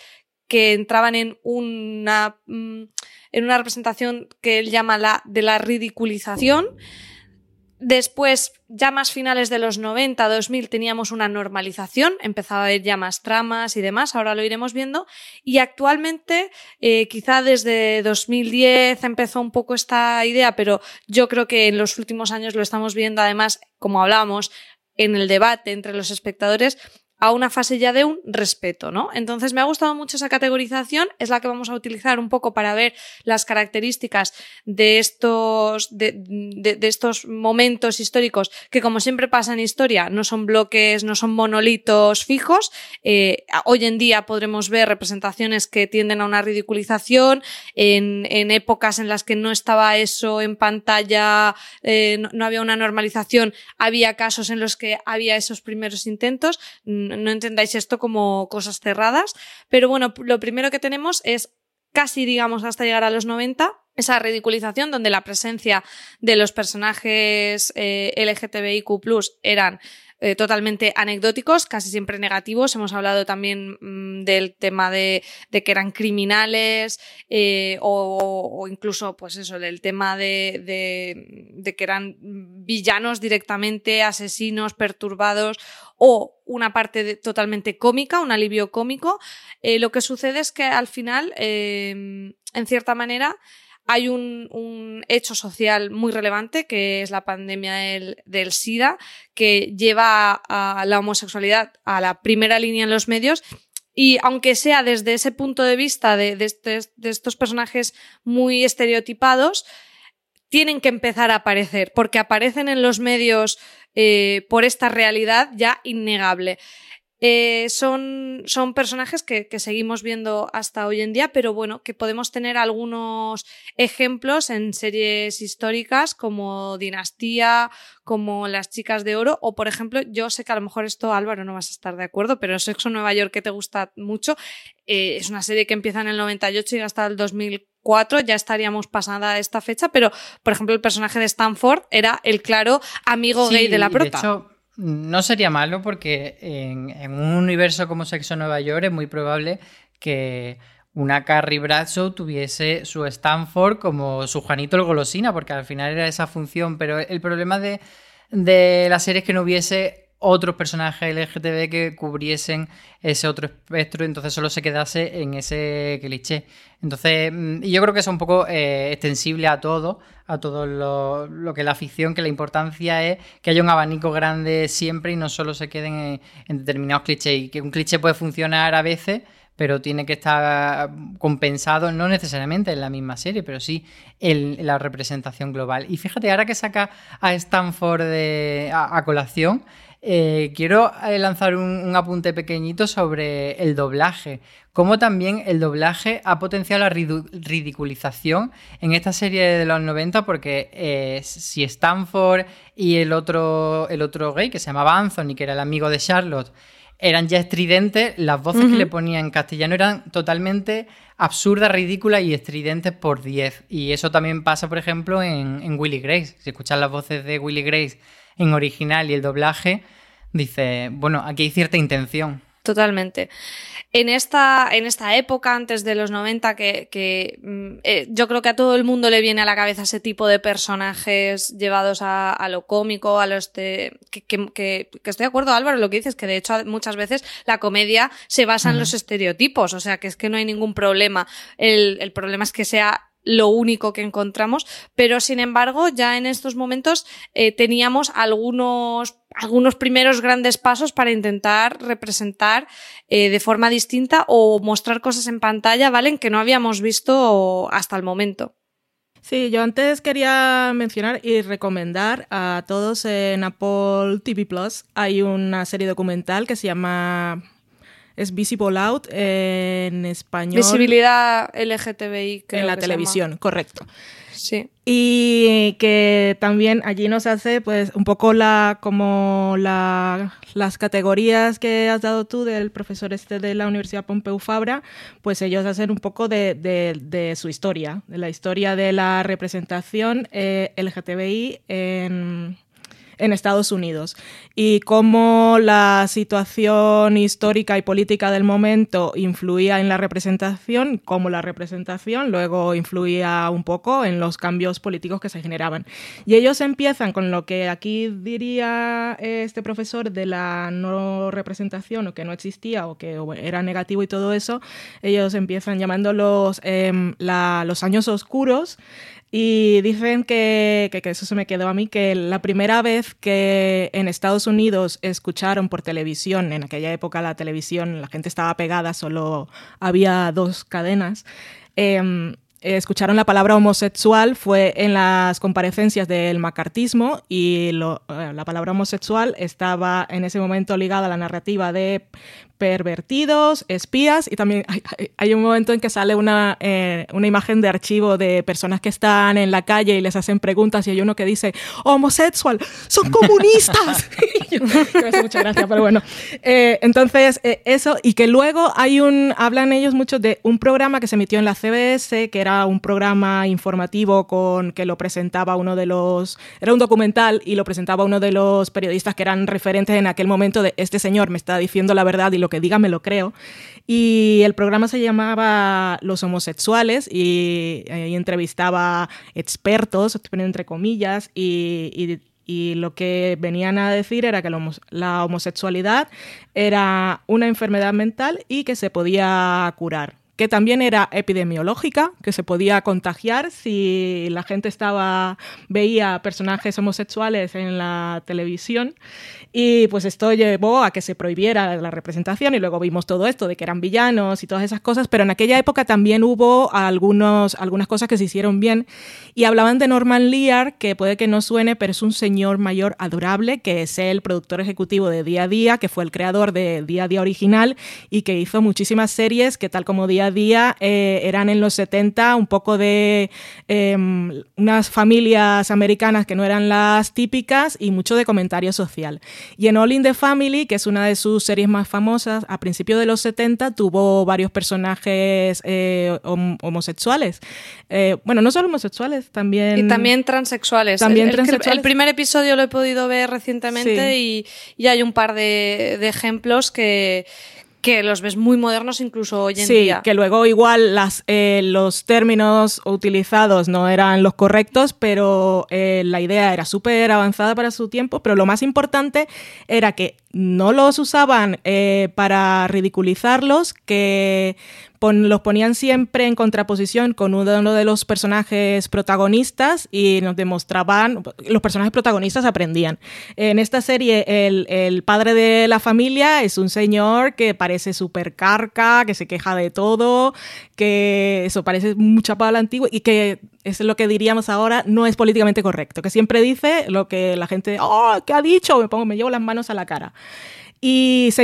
que entraban en una, mm, en una representación que él llama la de la ridiculización. Después, ya más finales de los 90, 2000, teníamos una normalización, empezaba a haber ya más tramas y demás, ahora lo iremos viendo. Y actualmente, eh, quizá desde 2010 empezó un poco esta idea, pero yo creo que en los últimos años lo estamos viendo, además, como hablábamos, en el debate entre los espectadores, a una fase ya de un respeto, ¿no? Entonces me ha gustado mucho esa categorización, es la que vamos a utilizar un poco para ver las características de estos, de, estos momentos históricos que como siempre pasa en historia, no son bloques, no son monolitos fijos. Eh, hoy en día podremos ver representaciones que tienden a una ridiculización, en, épocas en las que no estaba eso en pantalla, eh, no había una normalización, había casos en los que había esos primeros intentos no entendáis esto como cosas cerradas, pero bueno, lo primero que tenemos es casi, digamos, hasta llegar a los 90, esa ridiculización donde la presencia de los personajes eh, LGTBIQ eran eh, totalmente anecdóticos, casi siempre negativos. Hemos hablado también mm, del tema de, que eran criminales eh, o, incluso, pues eso, del tema de, que eran villanos directamente, asesinos, perturbados o una parte totalmente cómica, un alivio cómico. Eh, lo que sucede es que al final, en cierta manera, hay un, hecho social muy relevante que es la pandemia del, SIDA, que lleva a, la homosexualidad a la primera línea en los medios y aunque sea desde ese punto de vista de, estos personajes muy estereotipados, tienen que empezar a aparecer, porque aparecen en los medios eh, por esta realidad ya innegable. Eh, son, son, personajes que, seguimos viendo hasta hoy en día, pero bueno, que podemos tener algunos ejemplos en series históricas como Dinastía, como Las Chicas de Oro, o por ejemplo, yo sé que a lo mejor esto, Álvaro, no vas a estar de acuerdo, pero Sexo Nueva York, que te gusta mucho, eh, es una serie que empieza en el 98 y hasta el 2004 ya estaríamos pasada esta fecha, pero por ejemplo el personaje de Stanford era el claro amigo gay de la prota. No sería malo porque en, un universo como Sexo Nueva York es muy probable que una Carrie Bradshaw tuviese su Stanford como su Juanito el Golosina, porque al final era esa función, pero el problema de, de la serie es que no hubiese otros personajes LGTB que cubriesen ese otro espectro, entonces solo se quedase en ese cliché. Entonces, mm, yo creo que es un poco eh, extensible a todo, a todo lo, que la ficción, que la importancia es que haya un abanico grande siempre y no solo se queden en, determinados clichés, y que un cliché puede funcionar a veces, pero tiene que estar compensado, no necesariamente en la misma serie, pero sí en, la representación global. Y fíjate, ahora que saca a Stanford a colación, eh, quiero eh, lanzar un, apunte pequeñito sobre el doblaje. Cómo también el doblaje ha potenciado la ridiculización en esta serie de los 90, porque eh, si Stanford y el otro, el otro gay, que se llamaba Anthony, que era el amigo de Charlotte, eran ya estridentes, las voces que le ponían en castellano eran totalmente absurdas, ridículas y estridentes por 10. Y eso también pasa, por ejemplo, en, en Willy Grace. Si escuchas las voces de Willy Grace en original y el doblaje, dice, bueno, aquí hay cierta intención. Totalmente. En esta, en esta época, antes de los 90, que, mm, eh, yo creo que a todo el mundo le viene a la cabeza ese tipo de personajes llevados a, lo cómico, a los de, que, que, estoy de acuerdo, Álvaro, lo que dices, que de hecho muchas veces la comedia se basa en los estereotipos, o sea, que es que no hay ningún problema. El, el problema es que sea lo único que encontramos, pero sin embargo ya en estos momentos eh, teníamos algunos, algunos primeros grandes pasos para intentar representar eh, de forma distinta o mostrar cosas en pantalla, ¿vale? Que no habíamos visto hasta el momento. Sí, yo antes quería mencionar y recomendar a todos en Apple TV Plus. Hay una serie documental que se llama es Visible Out en español. Visibilidad LGTBI. en la televisión, correcto. Sí. Y que también allí nos hace pues un poco la como la, las categorías que has dado tú del profesor este de la Universidad Pompeu Fabra, pues ellos hacen un poco de, de, su historia, de la historia de la representación eh, LGTBI en, en Estados Unidos y cómo la situación histórica y política del momento influía en la representación, cómo la representación luego influía un poco en los cambios políticos que se generaban. Y ellos empiezan con lo que aquí diría este profesor de la no representación o que no existía o que era negativo y todo eso, ellos empiezan llamándolos em, los años oscuros y dicen que, que, eso se me quedó a mí, que la primera vez que en Estados Unidos escucharon por televisión, en aquella época la televisión, la gente estaba pegada, solo había dos cadenas, em, escucharon la palabra homosexual fue en las comparecencias del macartismo y eh, la palabra homosexual estaba en ese momento ligada a la narrativa de pervertidos, espías, y también hay, un momento en que sale una, eh, una, imagen de archivo de personas que están en la calle y les hacen preguntas y hay uno que dice, homosexual, son comunistas. me hace mucha gracia, pero bueno. Eh, entonces, eh, eso, y que luego hay un, hablan ellos mucho de un programa que se emitió en la CBS, que era un programa informativo con que lo presentaba uno de los, era un documental y lo presentaba uno de los periodistas que eran referentes en aquel momento de este señor me está diciendo la verdad y lo que diga me lo creo. Y el programa se llamaba Los homosexuales y, eh, entrevistaba expertos, entre comillas, y, y lo que venían a decir era que la homosexualidad era una enfermedad mental y que se podía curar que también era epidemiológica, que se podía contagiar si la gente estaba veía personajes homosexuales en la televisión y pues esto llevó a que se prohibiera la representación y luego vimos todo esto de que eran villanos y todas esas cosas, pero en aquella época también hubo algunos, algunas cosas que se hicieron bien y hablaban de Norman Lear, que puede que no suene, pero es un señor mayor adorable, que es el productor ejecutivo de Día a Día, que fue el creador de Día a Día original y que hizo muchísimas series que tal como Día a Día eh, eran en los 70 un poco de em, unas familias americanas que no eran las típicas y mucho de comentario social. Y en All in the Family, que es una de sus series más famosas, a principios de los 70 tuvo varios personajes eh, homosexuales. Eh, bueno, no solo homosexuales, también... Y también transexuales. También el, transexuales. El, primer episodio lo he podido ver recientemente y, y, hay un par de, de ejemplos que que los ves muy modernos incluso hoy en día. Sí, que luego igual las, eh, los términos utilizados no eran los correctos, pero eh, la idea era súper avanzada para su tiempo, pero lo más importante era que no los usaban eh, para ridiculizarlos, que los ponían siempre en contraposición con uno de los personajes protagonistas y nos demostraban, los personajes protagonistas aprendían. En esta serie, el, padre de la familia es un señor que parece súper carca, que se queja de todo, que eso parece mucha pala antigua y que es lo que diríamos ahora, no es políticamente correcto, que siempre dice lo que la gente, oh, ¿qué ha dicho? Me pongo, me llevo las manos a la cara. Y se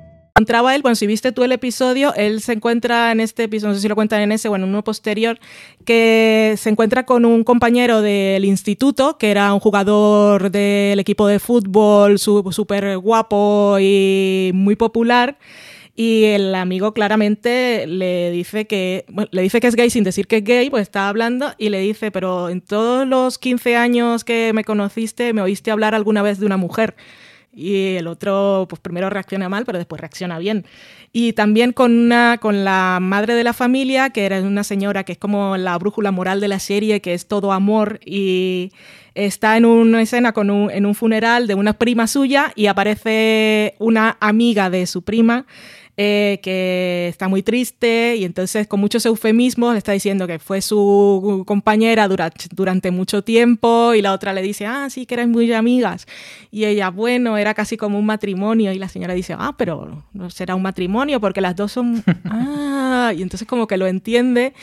encontraba él, bueno, si viste tú el episodio, él se encuentra en este episodio, no sé si lo cuentan en ese o en uno posterior, que se encuentra con un compañero del instituto, que era un jugador del equipo de fútbol súper guapo y muy popular. Y el amigo claramente le dice que le dice que es gay sin decir que es gay, pues está hablando y le dice, pero en todos los 15 años que me conociste, me oíste hablar alguna vez de una mujer y el otro pues primero reacciona mal, pero después reacciona bien. Y también con, una, con la madre de la familia, que era una señora que es como la brújula moral de la serie, que es todo amor y está en una escena con un, en un funeral de una prima suya y aparece una amiga de su prima eh, que está muy triste y entonces con muchos eufemismos le está diciendo que fue su compañera durante, durante mucho tiempo y la otra le dice, ah, sí, que eran muy amigas. Y ella, bueno, era casi como un matrimonio y la señora dice, ah, pero no será un matrimonio porque las dos son... ah, y entonces como que lo entiende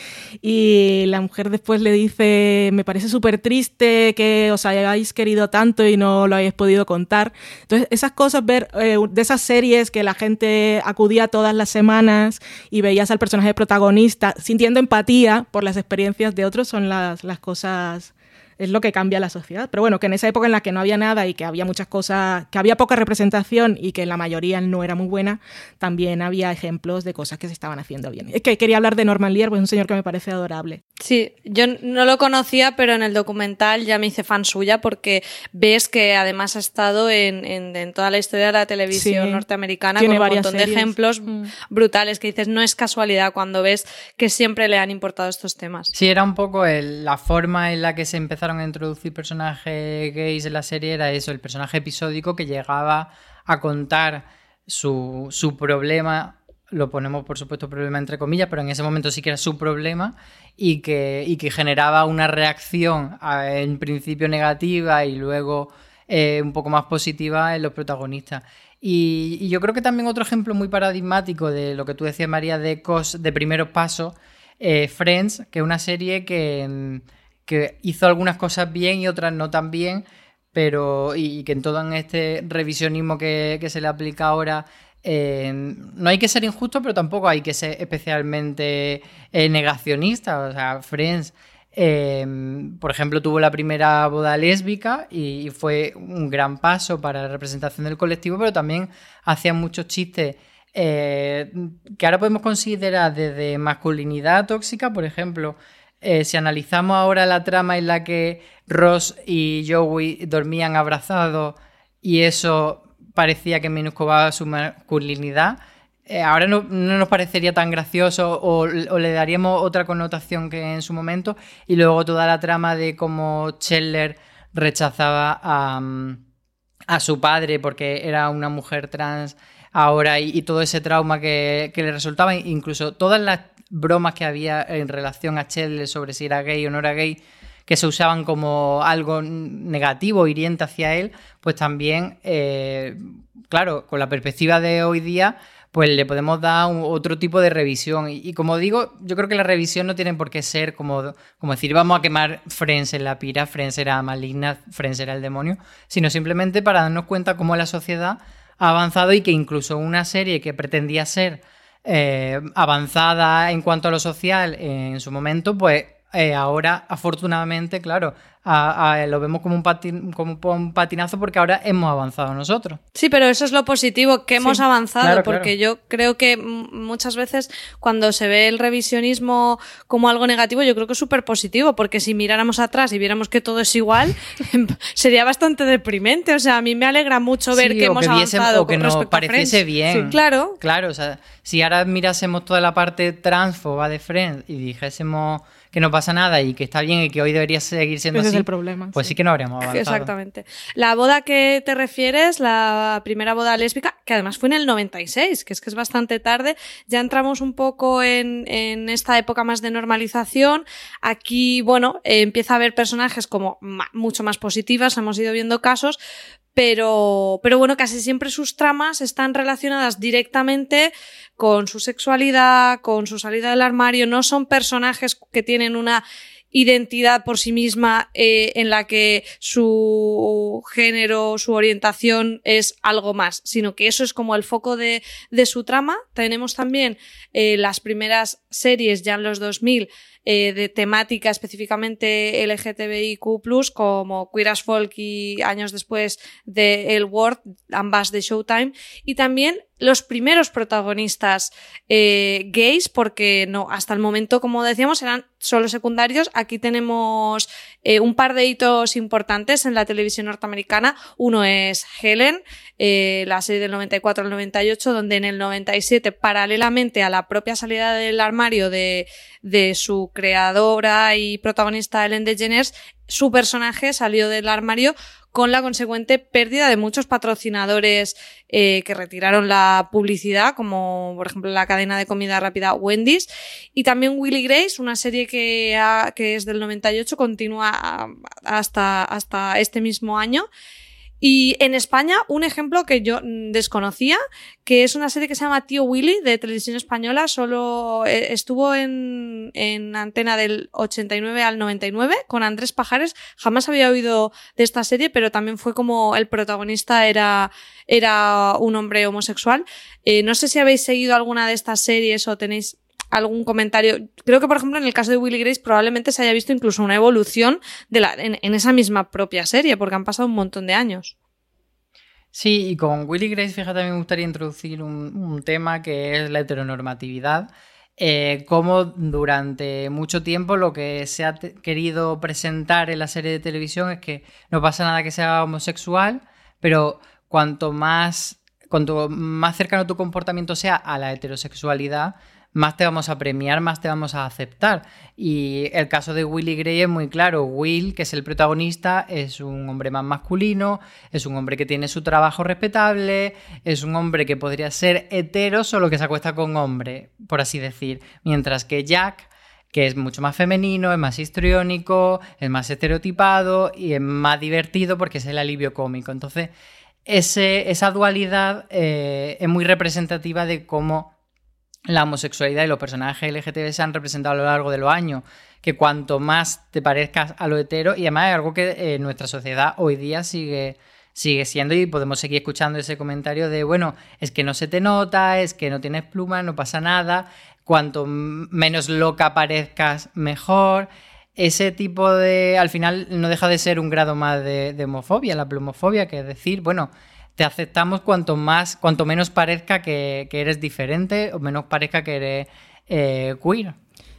y la mujer después le dice, me parece súper triste que os hayáis querido tanto y no lo hayáis podido contar. Entonces esas cosas, ver eh, de esas series que la gente acudía todas las semanas y veías al personaje protagonista sintiendo empatía por las experiencias de otros son las, las cosas es lo que cambia la sociedad. Pero bueno, que en esa época en la que no había nada y que había muchas cosas, que había poca representación y que la mayoría no era muy buena, también había ejemplos de cosas que se estaban haciendo bien. Es que quería hablar de Norman Lear, pues un señor que me parece adorable. Sí, yo no lo conocía, pero en el documental ya me hice fan suya porque ves que además ha estado en, en, toda la historia de la televisión norteamericana con un montón de ejemplos mm. brutales que dices, no es casualidad cuando ves que siempre le han importado estos temas. Sí, era un poco la forma en la que se empezaron a introducir personajes gays en la serie era eso, el personaje episódico que llegaba a contar su, su problema lo ponemos por supuesto problema entre comillas, pero en ese momento sí que era su problema y que, y que generaba una reacción en principio negativa y luego eh, un poco más positiva en los protagonistas. Y, yo creo que también otro ejemplo muy paradigmático de lo que tú decías, María, de, cos, de primeros pasos, eh, Friends, que es una serie que que hizo algunas cosas bien y otras no tan bien, pero y que en todo este revisionismo que, se le aplica ahora eh, no hay que ser injusto, pero tampoco hay que ser especialmente eh, negacionista. O sea, Friends, eh, por ejemplo, tuvo la primera boda lésbica y, fue un gran paso para la representación del colectivo, pero también hacían muchos chistes que ahora podemos considerar desde masculinidad tóxica, por ejemplo. Eh, si analizamos ahora la trama en la que Ross y Joey dormían abrazados y eso parecía que minuscobaba su masculinidad, eh, ahora no, nos parecería tan gracioso o, le daríamos otra connotación que en su momento. Y luego toda la trama de cómo Scheller rechazaba a, su padre porque era una mujer trans ahora y, todo ese trauma que, que, le resultaba, incluso todas las bromas que había en relación a Chelle sobre si era gay o no era gay, que se usaban como algo negativo, hiriente hacia él, pues también, eh, claro, con la perspectiva de hoy día, pues le podemos dar otro tipo de revisión. Y, como digo, yo creo que la revisión no tiene por qué ser como, como decir, vamos a quemar Friends en la pira, Friends era maligna, Friends era el demonio, sino simplemente para darnos cuenta cómo la sociedad ha avanzado y que incluso una serie que pretendía ser eh, avanzada en cuanto a lo social en su momento, pues eh, ahora afortunadamente, claro, lo vemos como un, como un patinazo porque ahora hemos avanzado nosotros. Sí, pero eso es lo positivo, que hemos avanzado, porque yo creo que muchas veces cuando se ve el revisionismo como algo negativo, yo creo que es súper positivo, porque si miráramos atrás y viéramos que todo es igual, sería bastante deprimente. O sea, a mí me alegra mucho ver que hemos avanzado. O que nos pareciese bien. claro. Claro, o sea, si ahora mirásemos toda la parte transfoba de Friends y dijésemos que no pasa nada y que está bien y que hoy debería seguir siendo así, el problema, pues sí. que no habríamos avanzado. Exactamente. La boda que te refieres, la primera boda lésbica, que además fue en el 96, que es que es bastante tarde, ya entramos un poco en, en esta época más de normalización. Aquí, bueno, eh, empieza a haber personajes como mucho más positivas, hemos ido viendo casos, pero, pero bueno, casi siempre sus tramas están relacionadas directamente con su sexualidad, con su salida del armario, no son personajes que tienen una identidad por sí misma eh, en la que su género, su orientación es algo más, sino que eso es como el foco de, de su trama. Tenemos también eh, las primeras series ya en los 2000 eh, de temática específicamente LGTBIQ, como Queer as Folk y años después de El World, ambas de Showtime, y también los primeros protagonistas eh, gays, porque no, hasta el momento, como decíamos, eran solo secundarios. Aquí tenemos eh, un par de hitos importantes en la televisión norteamericana. Uno es Helen, eh, la serie del 94 al 98, donde en el 97, paralelamente a la propia salida del armario de, de su creadora y protagonista Ellen DeGeneres, su personaje salió del armario con la consecuente pérdida de muchos patrocinadores eh, que retiraron la publicidad, como por ejemplo la cadena de comida rápida Wendy's, y también Willy Grace, una serie que, que es del 98, continúa hasta, hasta este mismo año. Y en España, un ejemplo que yo desconocía, que es una serie que se llama Tío Willy de televisión española, solo eh, estuvo en, en antena del 89 al 99 con Andrés Pajares. Jamás había oído de esta serie, pero también fue como el protagonista era, era un hombre homosexual. Eh, no sé si habéis seguido alguna de estas series o tenéis algún comentario. Creo que, por ejemplo, en el caso de Willy Grace probablemente se haya visto incluso una evolución de la, en, esa misma propia serie, porque han pasado un montón de años. Sí, y con Willy Grace, fíjate, me gustaría introducir un, tema que es la heteronormatividad. Eh, como durante mucho tiempo lo que se ha querido presentar en la serie de televisión es que no pasa nada que sea homosexual, pero cuanto más, cuanto más cercano tu comportamiento sea a la heterosexualidad, más te vamos a premiar, más te vamos a aceptar. Y el caso de Willy Gray es muy claro. Will, que es el protagonista, es un hombre más masculino, es un hombre que tiene su trabajo respetable, es un hombre que podría ser hetero, solo que se acuesta con hombre, por así decir. Mientras que Jack que es mucho más femenino, es más histriónico, es más estereotipado y es más divertido porque es el alivio cómico. Entonces, esa dualidad eh, es muy representativa de cómo la homosexualidad y los personajes LGTB se han representado a lo largo de los años, que cuanto más te parezcas a lo hetero, y además es algo que eh, nuestra sociedad hoy día sigue, sigue siendo y podemos seguir escuchando ese comentario de, bueno, es que no se te nota, es que no tienes pluma, no pasa nada, cuanto menos loca parezcas, mejor. Ese tipo de, al final, no deja de ser un grado más de, de homofobia, la plumofobia, que es decir, bueno, te aceptamos cuanto más, cuanto menos parezca que, eres diferente o menos parezca que eres eh, queer.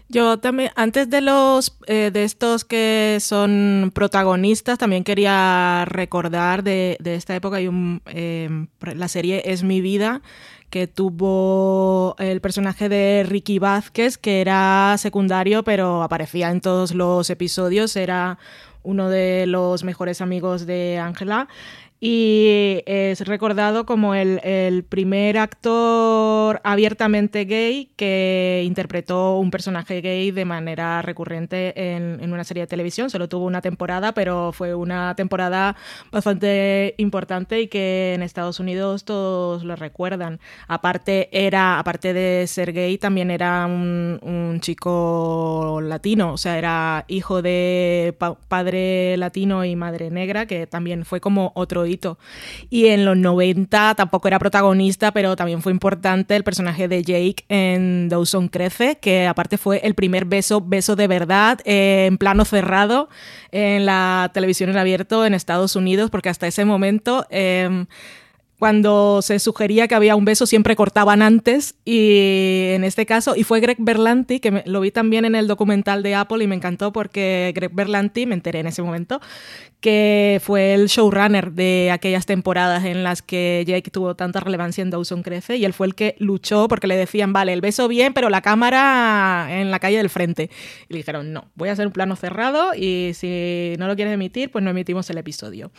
Yo también, antes de los eh, de estos que son protagonistas, también quería recordar de, esta época hay un em, la serie Es mi vida que tuvo el personaje de Ricky Vázquez, que era secundario, pero aparecía en todos los episodios, era uno de los mejores amigos de Ángela y es recordado como el, primer actor abiertamente gay que interpretó un personaje gay de manera recurrente en, una serie de televisión. Solo tuvo una temporada, pero fue una temporada bastante importante y que en Estados Unidos todos lo recuerdan. Aparte, era, aparte de ser gay, también era un, un chico latino, o sea, era hijo de padre latino y madre negra, que también fue como otro y en los 90 tampoco era protagonista, pero también fue importante el personaje de Jake en Dawson Crece, que aparte fue el primer beso, beso de verdad, eh, en plano cerrado en la televisión en abierto en Estados Unidos, porque hasta ese momento... Em, cuando se sugería que había un beso siempre cortaban antes y en este caso, y fue Greg Berlanti, que lo vi también en el documental de Apple y me encantó porque Greg Berlanti, me enteré en ese momento, que fue el showrunner de aquellas temporadas en las que Jake tuvo tanta relevancia en Dawson Crece y él fue el que luchó porque le decían, vale, el beso bien, pero la cámara en la calle del frente. Y le dijeron, no, voy a hacer un plano cerrado y si no lo quieres emitir, pues no emitimos el episodio.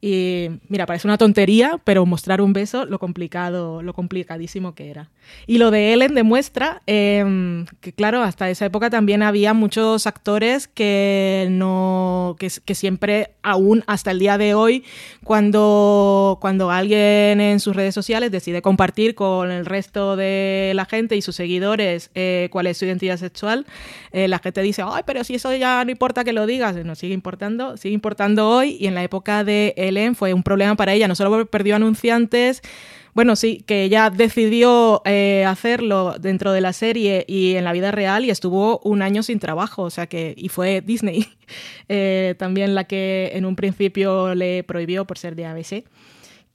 Y mira, parece una tontería, pero mostrar un beso, lo complicado, lo complicadísimo que era. Y lo de Ellen demuestra em, que, claro, hasta esa época también había muchos actores que no, que, que siempre aún hasta el día de hoy, cuando, cuando alguien en sus redes sociales decide compartir con el resto de la gente y sus seguidores eh, cuál es su identidad sexual, eh, la gente dice, ay, pero si eso ya no importa que lo digas, no sigue importando, sigue importando hoy y en la época de Ellen fue un problema para ella, no solo perdió anunciantes, bueno, sí, que ella decidió eh, hacerlo dentro de la serie y en la vida real y estuvo un año sin trabajo, o sea que, y fue Disney eh, también la que en un principio le prohibió por ser de ABC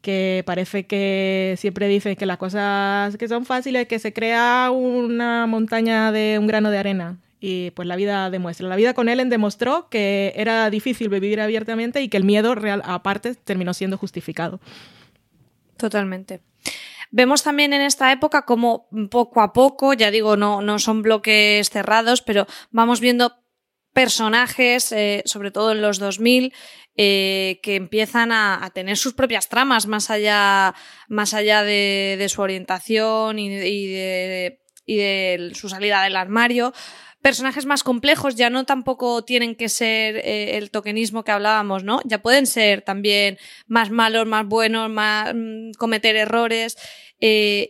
que parece que siempre dicen que las cosas que son fáciles, que se crea una montaña de un grano de arena. Y pues la vida demuestra. La vida con Ellen demostró que era difícil vivir abiertamente y que el miedo real aparte terminó siendo justificado. Totalmente. Vemos también en esta época como poco a poco, ya digo, no, no son bloques cerrados, pero vamos viendo personajes, eh, sobre todo en los 2000, eh, que empiezan a, tener sus propias tramas más allá, más allá de, su orientación y, de, y de su salida del armario personajes más complejos ya no tampoco tienen que ser eh, el tokenismo que hablábamos, ¿no? Ya pueden ser también más malos, más buenos, más mm, cometer errores e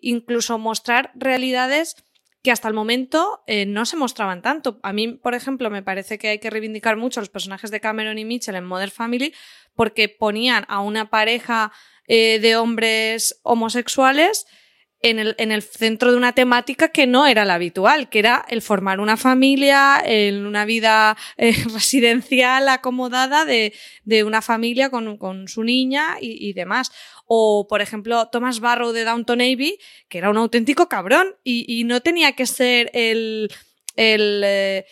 incluso mostrar realidades que hasta el momento eh, no se mostraban tanto. A mí, por ejemplo, me parece que hay que reivindicar mucho los personajes de Cameron y Mitchell en Modern Family porque ponían a una pareja de hombres homosexuales en el, en el, centro de una temática que no era la habitual, que era el formar una familia, en una vida eh, residencial acomodada de, de, una familia con, con su niña y, demás. O, por ejemplo, Thomas Barrow de Downton Abbey, que era un auténtico cabrón y, y no tenía que ser el, el, eh,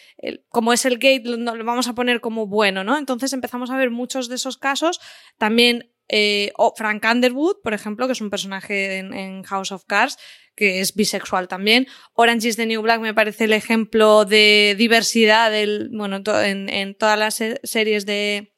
como es el gate, lo, lo, vamos a poner como bueno, ¿no? Entonces empezamos a ver muchos de esos casos. También eh, o Frank Underwood, por ejemplo, que es un personaje en, House of Cards, que es bisexual también. Orange is the New Black me parece el ejemplo de diversidad del, bueno, en, todas las series de,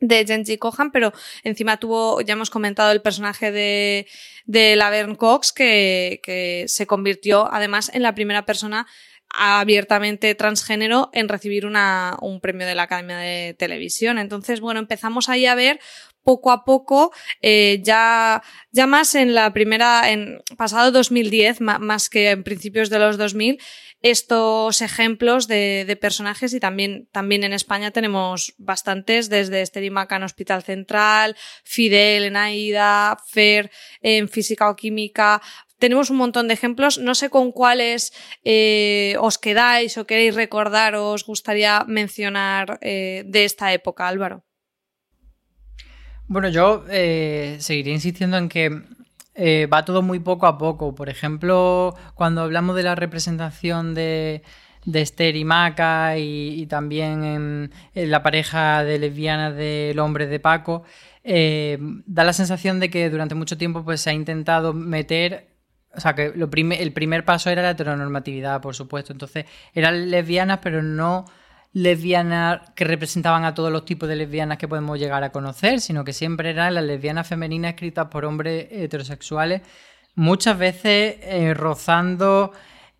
de Genji Cohan, pero encima tuvo, ya hemos comentado el personaje de, de Laverne Cox, que, que se convirtió además en la primera persona abiertamente transgénero en recibir una, un premio de la Academia de Televisión. Entonces, bueno, empezamos ahí a ver poco a poco, eh, ya, ya más en la primera, en pasado 2010, más que en principios de los 2000, estos ejemplos de, de, personajes y también, también en España tenemos bastantes, desde Esterimaca en Hospital Central, Fidel en AIDA, Fer en Física o Química, tenemos un montón de ejemplos. No sé con cuáles eh, os quedáis o queréis recordar o os gustaría mencionar eh, de esta época, Álvaro. Bueno, yo eh, seguiré insistiendo en que eh, va todo muy poco a poco. Por ejemplo, cuando hablamos de la representación de, Esther y Maca y, también en, la pareja de lesbianas del hombre de Paco, da la sensación de que durante mucho tiempo pues, se ha intentado meter o sea, que lo el primer paso era la heteronormatividad, por supuesto. Entonces, eran lesbianas, pero no lesbianas que representaban a todos los tipos de lesbianas que podemos llegar a conocer, sino que siempre eran las lesbianas femeninas escritas por hombres heterosexuales, muchas veces eh, rozando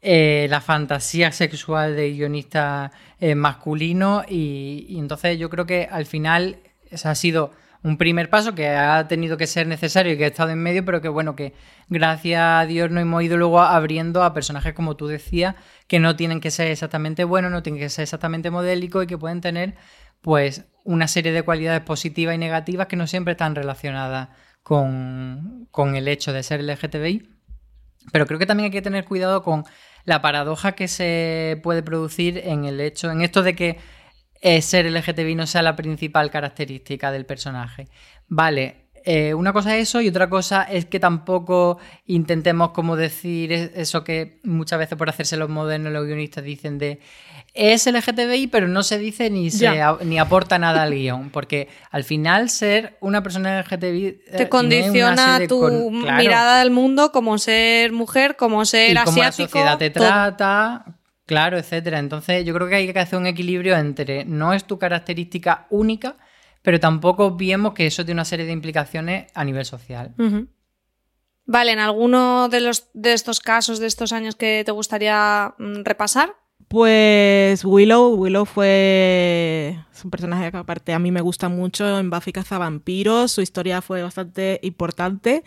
eh, la fantasía sexual de guionistas eh, masculinos y, entonces yo creo que al final esa ha sido un primer paso que ha tenido que ser necesario y que ha estado en medio, pero que bueno, que gracias a Dios nos hemos ido luego abriendo a personajes, como tú decías, que no tienen que ser exactamente buenos, no tienen que ser exactamente modélicos y que pueden tener pues una serie de cualidades positivas y negativas que no siempre están relacionadas con, con el hecho de ser LGTBI. Pero creo que también hay que tener cuidado con la paradoja que se puede producir en el hecho, en esto de que eh, ser LGTBI no sea la principal característica del personaje. Vale, eh, una cosa es eso y otra cosa es que tampoco intentemos como decir eso que muchas veces por hacerse los modernos los guionistas dicen de es LGTBI pero no se dice ni, se, ni aporta nada al guion porque al final ser una persona LGTBI eh, te condiciona tu mirada del mundo como ser mujer como ser y asiático la sociedad te trata Claro, etcétera. Entonces, yo creo que hay que hacer un equilibrio entre no es tu característica única, pero tampoco vemos que eso tiene una serie de implicaciones a nivel social. Vale, ¿en alguno de, los, de estos casos, de estos años que te gustaría mm, repasar? Pues Willow, Willow fue es un personaje que aparte a mí me gusta mucho en Buffy Cazavampiros, su historia fue bastante importante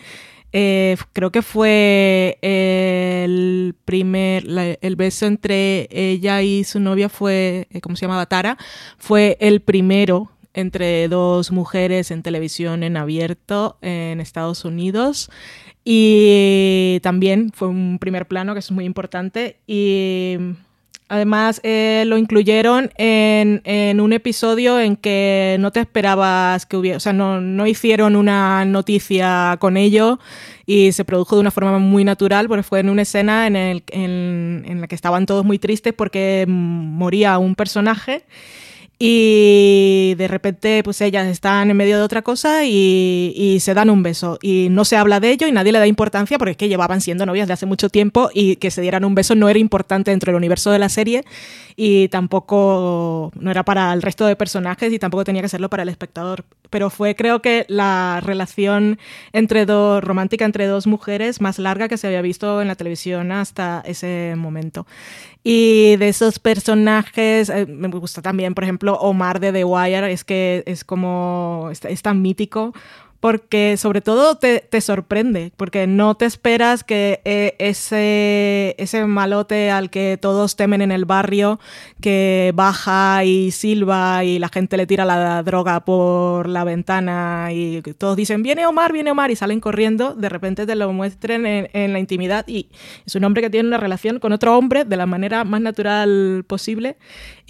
eh, creo que fue el primer, el beso entre ella y su novia fue, eh, ¿cómo se llamaba? Tara, fue el primero entre dos mujeres en televisión en abierto en Estados Unidos. Y también fue un primer plano que es muy importante. Y Además, eh, lo incluyeron en, un episodio en que no te esperabas que hubiera, o sea, no, hicieron una noticia con ello y se produjo de una forma muy natural, porque fue en una escena en, en la que estaban todos muy tristes porque moría un personaje y de repente pues ellas están en medio de otra cosa y, y, se dan un beso y no se habla de ello y nadie le da importancia porque es que llevaban siendo novias de hace mucho tiempo y que se dieran un beso no era importante dentro del universo de la serie y tampoco no era para el resto de personajes y tampoco tenía que serlo para el espectador. Pero fue creo que la relación entre dos, romántica entre dos mujeres más larga que se había visto en la televisión hasta ese momento. Y de esos personajes, eh, me gusta también, por ejemplo, Omar de The Wire, es que es como, es tan mítico porque sobre todo te, sorprende, porque no te esperas que eh, ese, ese malote al que todos temen en el barrio, que baja y silba y la gente le tira la droga por la ventana y todos dicen, viene Omar, viene Omar y salen corriendo, de repente te lo muestren en, en la intimidad y es un hombre que tiene una relación con otro hombre de la manera más natural posible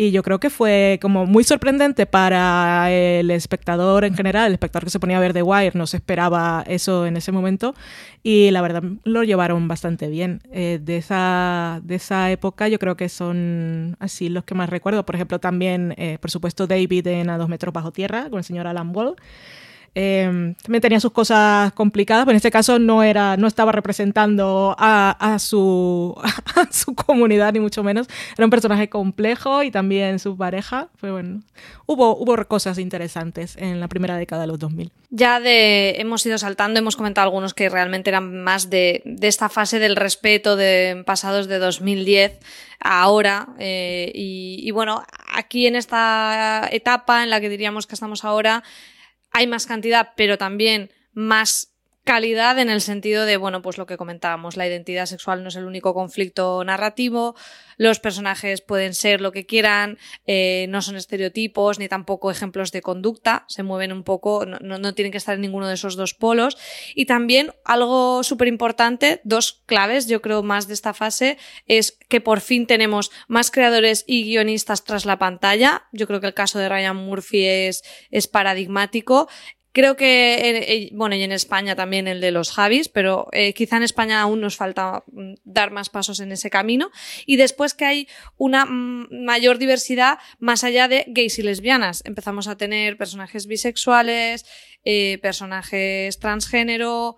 y yo creo que fue como muy sorprendente para el espectador en general, el espectador que se ponía a ver The Wire, no se esperaba eso en ese momento y la verdad lo llevaron bastante bien. Eh, de, esa, de esa época yo creo que son así los que más recuerdo. Por ejemplo, también, eh, por supuesto, David en A dos metros bajo tierra con el señor Alan Wall. Em, también tenía sus cosas complicadas, pero en este caso no, era, no estaba representando a, su, a su comunidad, ni mucho menos. Era un personaje complejo y también su pareja. Pero bueno, hubo, hubo cosas interesantes en la primera década de los 2000. Ya de, hemos ido saltando, hemos comentado algunos que realmente eran más de, de esta fase del respeto de pasados de 2010 a ahora. Eh, y, y bueno, aquí en esta etapa en la que diríamos que estamos ahora, hay más cantidad, pero también más calidad en el sentido de, bueno, pues lo que comentábamos, la identidad sexual no es el único conflicto narrativo, los personajes pueden ser lo que quieran, eh, no son estereotipos ni tampoco ejemplos de conducta, se mueven un poco, no, no tienen que estar en ninguno de esos dos polos. Y también algo súper importante, dos claves, yo creo más de esta fase, es que por fin tenemos más creadores y guionistas tras la pantalla. Yo creo que el caso de Ryan Murphy es, es paradigmático. Creo que, bueno, y en España también el de los Javis, pero eh, quizá en España aún nos falta mm, dar más pasos en ese camino. Y después que hay una mm, mayor diversidad más allá de gays y lesbianas. Empezamos a tener personajes bisexuales, eh, personajes transgénero,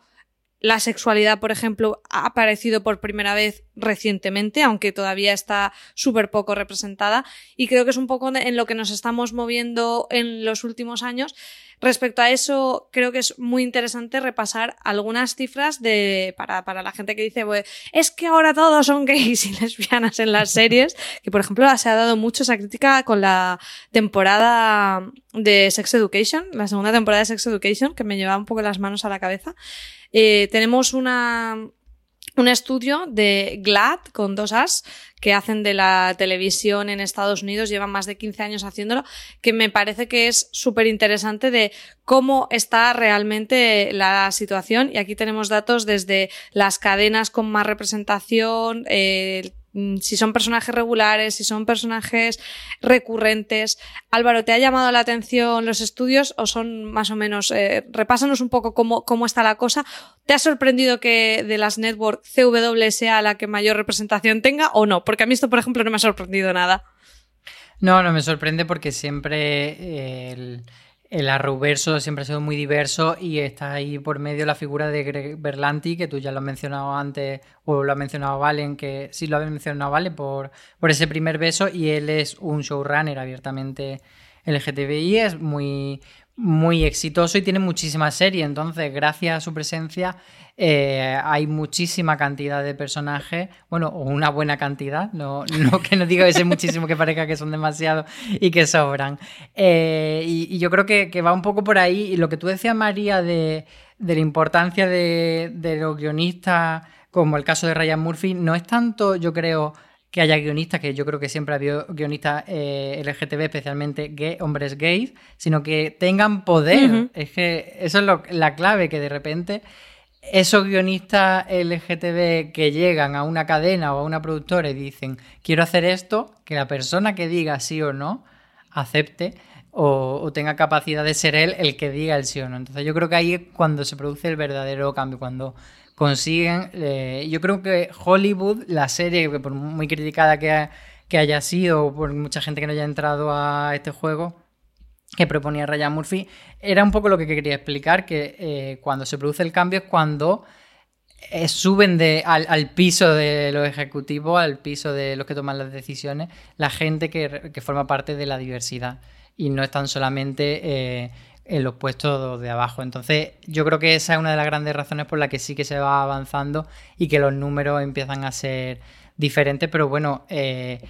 la sexualidad, por ejemplo, ha aparecido por primera vez recientemente, aunque todavía está súper poco representada. Y creo que es un poco en lo que nos estamos moviendo en los últimos años. Respecto a eso, creo que es muy interesante repasar algunas cifras de, para, para la gente que dice, es que ahora todos son gays y lesbianas en las series, que por ejemplo se ha dado mucho esa crítica con la temporada de Sex Education, la segunda temporada de Sex Education, que me llevaba un poco las manos a la cabeza. Eh, tenemos una, un estudio de GLAD con dos As que hacen de la televisión en Estados Unidos, llevan más de 15 años haciéndolo, que me parece que es súper interesante de cómo está realmente la situación. Y aquí tenemos datos desde las cadenas con más representación, eh, si son personajes regulares, si son personajes recurrentes. Álvaro, ¿te ha llamado la atención los estudios o son más o menos, eh, repásanos un poco cómo, cómo está la cosa? ¿Te ha sorprendido que de las network CW sea la que mayor representación tenga o no? Porque a mí esto, por ejemplo, no me ha sorprendido nada. No, no me sorprende porque siempre eh, el el Arrowverso siempre ha sido muy diverso y está ahí por medio la figura de Greg Berlanti, que tú ya lo has mencionado antes, o lo ha mencionado Valen, que sí lo ha mencionado Valen por, por ese primer beso, y él es un showrunner abiertamente LGTBI, es muy, muy exitoso y tiene muchísimas series, entonces gracias a su presencia eh, hay muchísima cantidad de personajes, bueno, o una buena cantidad, no, no que no diga que sea muchísimo que parezca que son demasiados y que sobran. Eh, y, yo creo que, va un poco por ahí, y lo que tú decías, María, de, la importancia de, los guionistas, como el caso de Ryan Murphy, no es tanto, yo creo, que haya guionistas, que yo creo que siempre ha habido guionistas eh, LGTB, especialmente gay, hombres gays, sino que tengan poder. Es que eso es la clave, que de repente esos guionistas LGTB que llegan a una cadena o a una productora y dicen, quiero hacer esto, que la persona que diga sí o no acepte o, tenga capacidad de ser él el que diga el sí o no. Entonces yo creo que ahí es cuando se produce el verdadero cambio, cuando consiguen... Eh, yo creo que Hollywood, la serie, por muy criticada que, que haya sido, por mucha gente que no haya entrado a este juego, que proponía Ryan Murphy, era un poco lo que quería explicar, que eh, cuando se produce el cambio es cuando eh, suben de, al, piso de los ejecutivos, al piso de los que toman las decisiones, la gente que, forma parte de la diversidad. Y no están solamente en los puestos de abajo. Entonces, yo creo que esa es una de las grandes razones por la que sí que se va avanzando y que los números empiezan a ser diferentes, pero bueno, eh,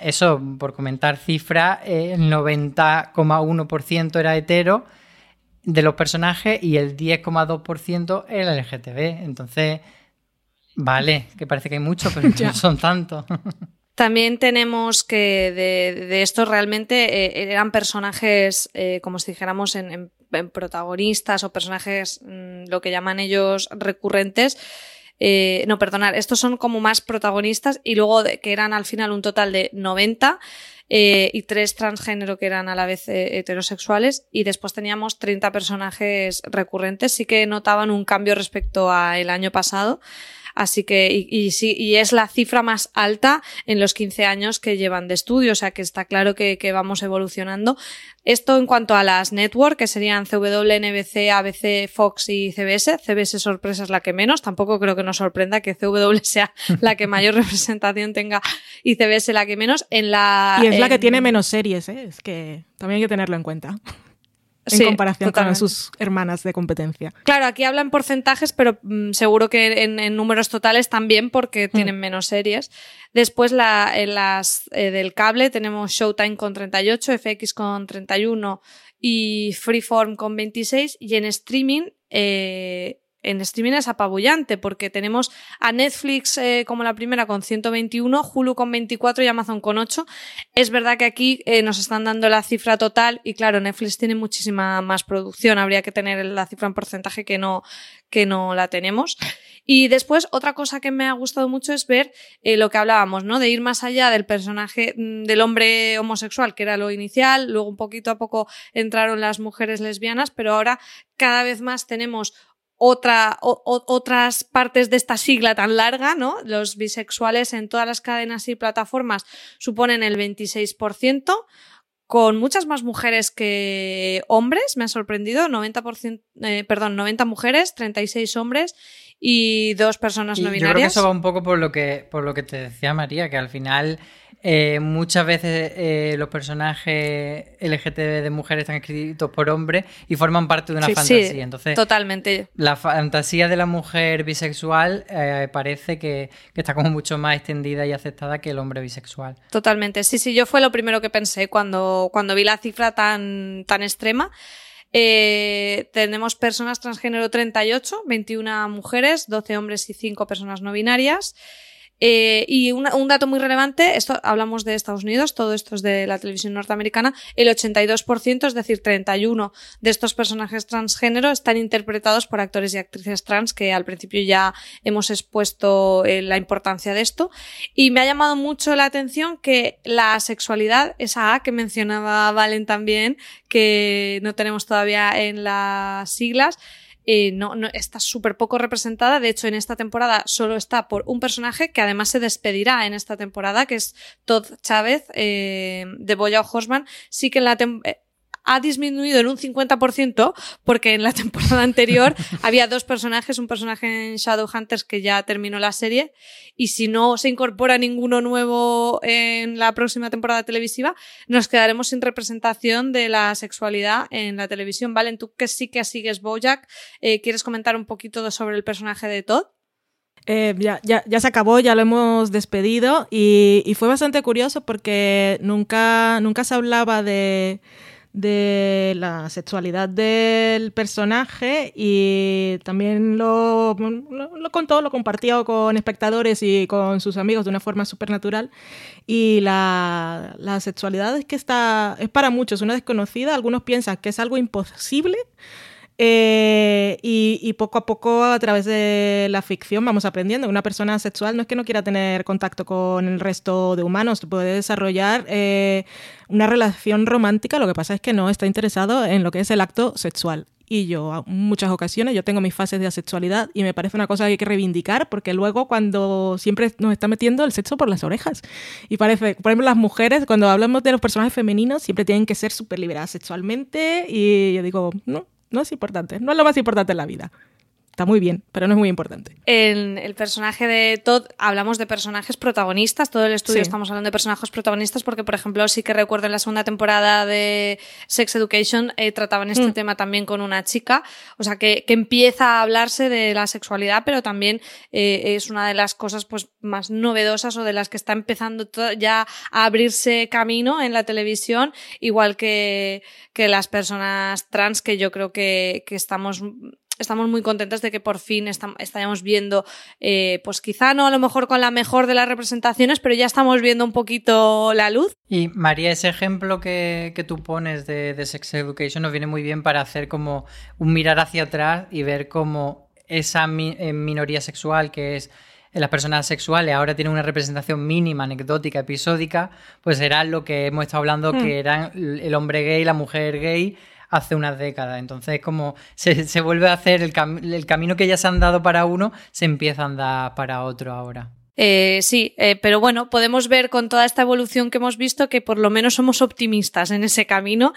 eso, por comentar cifras, el 90,1% era hetero de los personajes y el 10,2% era LGTB. Entonces, vale, que parece que hay mucho, pero no son tantos. También tenemos que de, estos realmente eh, eran personajes, eh, como si dijéramos, en, protagonistas o personajes, mm, lo que llaman ellos recurrentes. Eh, no, perdonar, estos son como más protagonistas y luego que eran al final un total de 90 y tres transgénero que eran a la vez heterosexuales y después teníamos 30 personajes recurrentes. Sí que notaban un cambio respecto al año pasado. Así que, y, sí, y es la cifra más alta en los 15 años que llevan de estudio, o sea que está claro que, vamos evolucionando. Esto en cuanto a las network, que serían CW, NBC, ABC, Fox y CBS. CBS sorpresa es la que menos. Tampoco creo que nos sorprenda que CW sea la que mayor representación tenga y CBS la que menos. En la, y es la que tiene menos series, ¿eh? es que también hay que tenerlo en cuenta en comparación con sus hermanas de competencia. Claro, aquí hablan porcentajes, pero mm, seguro que en, números totales también porque mm. tienen menos series. Después la, en las eh, del cable tenemos Showtime con 38, FX con 31 y Freeform con 26 y en streaming eh, en streaming es apabullante porque tenemos a Netflix eh, como la primera con 121, Hulu con 24 y Amazon con 8. Es verdad que aquí eh, nos están dando la cifra total y claro, Netflix tiene muchísima más producción, habría que tener la cifra en porcentaje que no, que no la tenemos. Y después, otra cosa que me ha gustado mucho es ver eh, lo que hablábamos, ¿no? De ir más allá del personaje mm, del hombre homosexual, que era lo inicial, luego un poquito a poco entraron las mujeres lesbianas, pero ahora cada vez más tenemos otra, otras partes de esta sigla tan larga, ¿no? Los bisexuales en todas las cadenas y plataformas suponen el 26%, con muchas más mujeres que hombres, me ha sorprendido, 90%, eh, perdón, 90 mujeres, 36 hombres y dos personas no binarias. Yo creo que eso va un poco por lo que, por lo que te decía María, que al final eh, muchas veces eh, los personajes LGTB de mujeres están escritos por hombres y forman parte de una fantasía. Entonces, totalmente. La fantasía de la mujer bisexual eh, parece que, está como mucho más extendida y aceptada que el hombre bisexual. Totalmente. Sí, sí, yo fue lo primero que pensé cuando, cuando vi la cifra tan, tan extrema. tenemos personas transgénero 38, 21 mujeres, 12 hombres y 5 personas no binarias. Eh, y un dato muy relevante, esto hablamos de Estados Unidos, todo esto es de la televisión norteamericana, el 82%, es decir, 31 de estos personajes transgénero están interpretados por actores y actrices trans, que al principio ya hemos expuesto eh, la importancia de esto. Y me ha llamado mucho la atención que la sexualidad, esa A que mencionaba Valen también, que no tenemos todavía en las siglas, eh, no, no, está súper poco representada. De hecho, en esta temporada solo está por un personaje que además se despedirá en esta temporada, que es Todd Chávez eh, de Boya Horseman. Sí que en la temporada ha disminuido en un 50% porque en la temporada anterior había dos personajes, un personaje en Shadowhunters que ya terminó la serie y si no se incorpora ninguno nuevo en la próxima temporada televisiva, nos quedaremos sin representación de la sexualidad en la televisión. Valen, tú que sí que sigues Bojack, eh, ¿quieres comentar un poquito sobre el personaje de Todd? Eh, ya, ya, ya, se acabó, ya lo hemos despedido y, y, fue bastante curioso porque nunca, nunca se hablaba de, de la sexualidad del personaje y también lo, lo, contó, lo compartió con espectadores y con sus amigos de una forma súper natural. Y la, la, sexualidad es que está, es para muchos una desconocida, algunos piensan que es algo imposible eh, y, poco a poco, a través de la ficción, vamos aprendiendo. Una persona sexual no es que no quiera tener contacto con el resto de humanos, puede desarrollar eh, una relación romántica, lo que pasa es que no está interesado en lo que es el acto sexual. y yo en muchas ocasiones yo tengo mis fases de asexualidad y me parece una cosa que hay que reivindicar porque luego cuando siempre nos está metiendo el sexo por las orejas y parece, por ejemplo las mujeres cuando hablamos de los personajes femeninos siempre tienen que ser súper liberadas sexualmente y yo digo, no, no es importante, no es lo más importante en la vida. Está muy bien, pero no es muy importante. En el personaje de Todd hablamos de personajes protagonistas, todo el estudio Sí. estamos hablando de personajes protagonistas porque, por ejemplo, sí que recuerdo en la segunda temporada de Sex Education eh, trataban este Mm. tema también con una chica, o sea que, que empieza a hablarse de la sexualidad, pero también eh, es una de las cosas pues más novedosas o de las que está empezando ya a abrirse camino en la televisión, igual que, que las personas trans que yo creo que, que estamos estamos muy contentas de que por fin estam- estamos viendo, eh, pues quizá no a lo mejor con la mejor de las representaciones, pero ya estamos viendo un poquito la luz. Y María, ese ejemplo que, que tú pones de, de Sex Education nos viene muy bien para hacer como un mirar hacia atrás y ver cómo esa mi- eh, minoría sexual que es eh, las personas sexuales ahora tienen una representación mínima, anecdótica, episódica, pues era lo que hemos estado hablando, que eran el hombre gay, la mujer gay hace unas décadas. Entonces, como se, se vuelve a hacer el, cam- el camino que ya se han dado para uno, se empieza a andar para otro ahora. Eh, sí, eh, pero bueno, podemos ver con toda esta evolución que hemos visto que por lo menos somos optimistas en ese camino.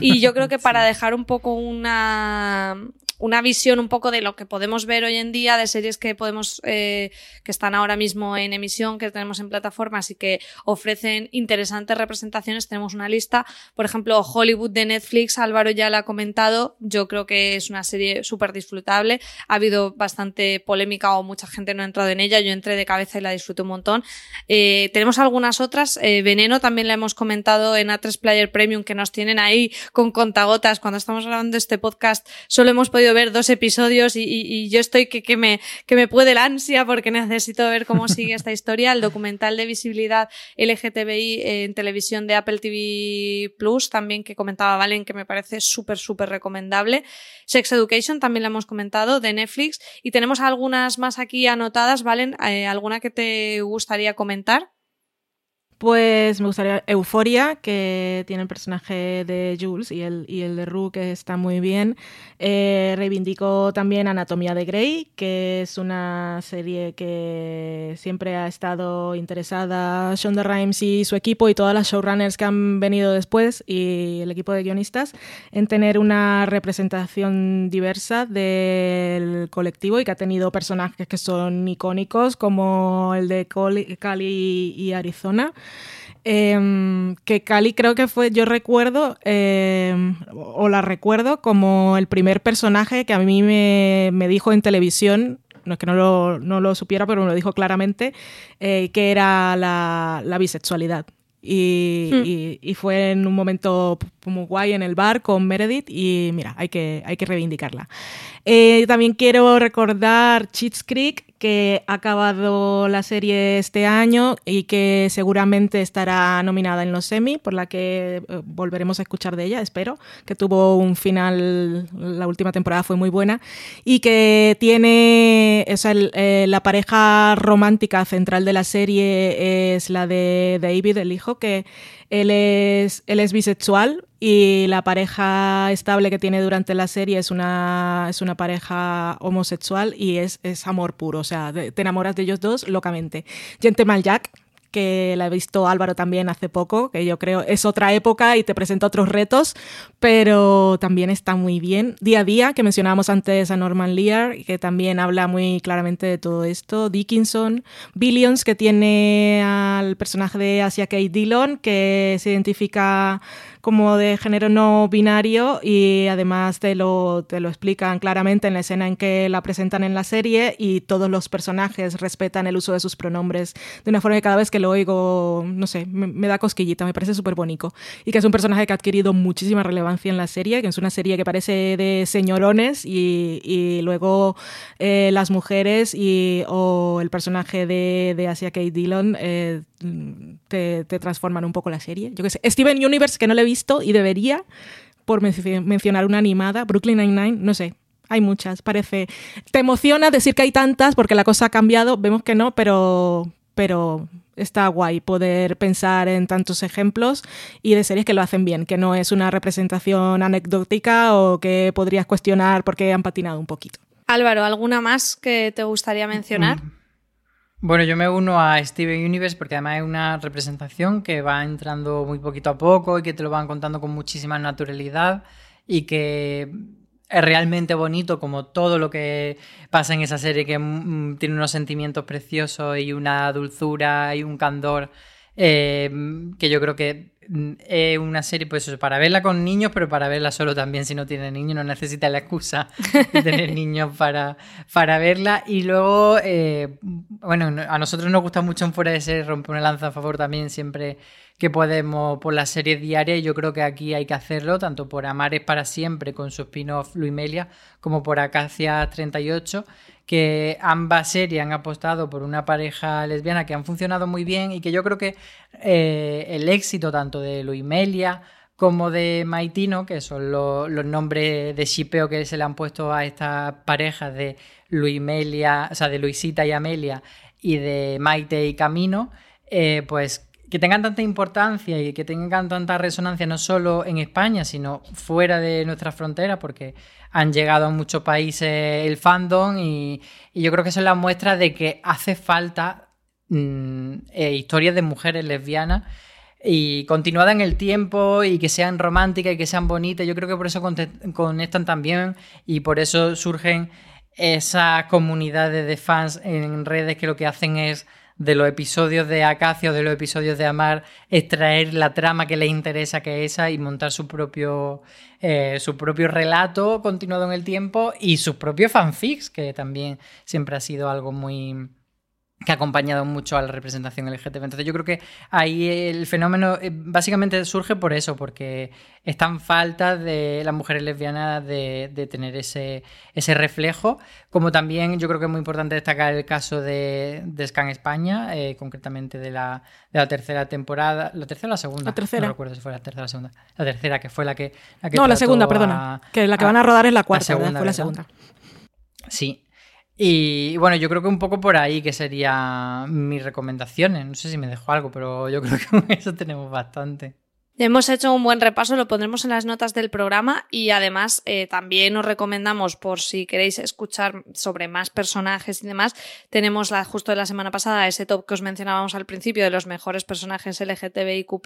Y yo creo que para dejar un poco una, una visión un poco de lo que podemos ver hoy en día, de series que podemos, eh, que están ahora mismo en emisión, que tenemos en plataformas y que ofrecen interesantes representaciones, tenemos una lista. Por ejemplo, Hollywood de Netflix, Álvaro ya la ha comentado, yo creo que es una serie súper disfrutable. Ha habido bastante polémica o mucha gente no ha entrado en ella, yo entré de cabeza y la disfruté un montón. Eh, tenemos algunas otras, eh, Veneno también la hemos comentado en A3 Player Premium, que nos tienen ahí con contagotas. Cuando estamos grabando este podcast, solo hemos podido ver dos episodios y, yo estoy que, que, me, que me puede la ansia porque necesito ver cómo sigue esta historia. El documental de visibilidad LGTBI en televisión de Apple TV Plus, también que comentaba Valen, que me parece súper, súper recomendable. Sex Education también la hemos comentado, de Netflix. Y tenemos algunas más aquí anotadas, Valen, eh, ¿alguna que te gustaría comentar? Pues me gustaría Euforia, que tiene el personaje de Jules y el, y el de Rue, que está muy bien. Eh, reivindico también Anatomía de Grey, que es una serie que siempre ha estado interesada Shonda Rhimes y su equipo y todas las showrunners que han venido después y el equipo de guionistas en tener una representación diversa del colectivo y que ha tenido personajes que son icónicos como el de Cali y Arizona. Em, que Cali creo que fue, yo recuerdo, em, o la recuerdo como el primer personaje que a mí me, me dijo en televisión, no es que no lo, no lo supiera, pero me lo dijo claramente, eh, que era la, la bisexualidad. Y, Hmm. y- y fue en un momento muy guay en el bar con Meredith y mira, hay que, hay que reivindicarla. Eh, también quiero recordar Cheats Creek, que ha acabado la serie este año y que seguramente estará nominada en los Emmy, por la que eh, volveremos a escuchar de ella, espero, que tuvo un final, la última temporada fue muy buena, y que tiene, o sea, el- eh, la pareja romántica central de la serie es la de David, el hijo, que él es, él es bisexual y la pareja estable que tiene durante la serie es una, es una pareja homosexual y es, es amor puro, o sea, te enamoras de ellos dos locamente. Gentleman Jack, que la he visto Álvaro también hace poco, que yo creo es otra época y te presenta otros retos, pero también está muy bien. Día a día, que mencionábamos antes a Norman Lear, que también habla muy claramente de todo esto. Dickinson, Billions, que tiene al personaje de Asia Kate Dillon, que se identifica como de género no binario y además te lo, te lo explican claramente en la escena en que la presentan en la serie y todos los personajes respetan el uso de sus pronombres de una forma que cada vez que lo oigo, no sé, me, da cosquillita, me parece súper bonito. Y que es un personaje que ha adquirido muchísima relevancia en la serie, que es una serie que parece de señorones y, y luego eh, las mujeres y, o el personaje de, de Asia Kate Dillon eh, te, te transforman un poco la serie. Yo qué sé, Steven Universe, que no le he visto y debería, por menci- mencionar una animada, Brooklyn Nine-Nine, no sé. Hay muchas, parece. Te emociona decir que hay tantas porque la cosa ha cambiado, vemos que no, pero, pero está guay poder pensar en tantos ejemplos y de series que lo hacen bien, que no es una representación anecdótica o que podrías cuestionar porque han patinado un poquito. Álvaro, ¿alguna más que te gustaría mencionar? Mm. Bueno, yo me uno a Steven Universe porque además es una representación que va entrando muy poquito a poco y que te lo van contando con muchísima naturalidad y que es realmente bonito como todo lo que pasa en esa serie que mm, tiene unos sentimientos preciosos y una dulzura y un candor eh, que yo creo que es una serie, pues eso, para verla con niños, pero para verla solo también si no tiene niños, no necesita la excusa de tener niños para, para verla. Y luego, eh, bueno, a nosotros nos gusta mucho en Fuera de Serie romper una lanza a favor también siempre que podemos por las series diarias y yo creo que aquí hay que hacerlo tanto por Amares para siempre con su spin-off Luimelia como por Acacia 38 que ambas series han apostado por una pareja lesbiana que han funcionado muy bien y que yo creo que eh, el éxito tanto de Luimelia como de Maitino, que son los nombres de shipeo que se le han puesto a estas parejas de Luimelia, o sea, de Luisita y Amelia y de Maite y Camino, eh, pues que tengan tanta importancia y que tengan tanta resonancia no solo en España, sino fuera de nuestras fronteras, porque han llegado a muchos países el fandom y, yo creo que eso es la muestra de que hace falta mm, eh, historias de mujeres lesbianas y continuadas en el tiempo y que sean románticas y que sean bonitas. Yo creo que por eso conectan también y por eso surgen esas comunidades de fans en redes que lo que hacen es de los episodios de Acacio, de los episodios de Amar, extraer la trama que les interesa, que es esa, y montar su propio, eh, su propio relato continuado en el tiempo y sus propios fanfics, que también siempre ha sido algo muy que ha acompañado mucho a la representación LGTB. Entonces yo creo que ahí el fenómeno eh, básicamente surge por eso, porque están falta de las mujeres lesbianas de, tener ese, ese, reflejo, como también yo creo que es muy importante destacar el caso de, de Scan España, eh, concretamente de la, de la tercera temporada, la tercera o la segunda, la tercera. no recuerdo si fue la tercera o la segunda, la tercera que fue la que... no, la segunda, perdona, que la que van a rodar es la cuarta, la fue la segunda. Sí, y bueno, yo creo que un poco por ahí que serían mis recomendaciones. No sé si me dejo algo, pero yo creo que con eso tenemos bastante. Hemos hecho un buen repaso, lo pondremos en las notas del programa y además eh, también os recomendamos, por si queréis escuchar sobre más personajes y demás, tenemos justo de la semana pasada ese top que os mencionábamos al principio de los mejores personajes LGTBIQ,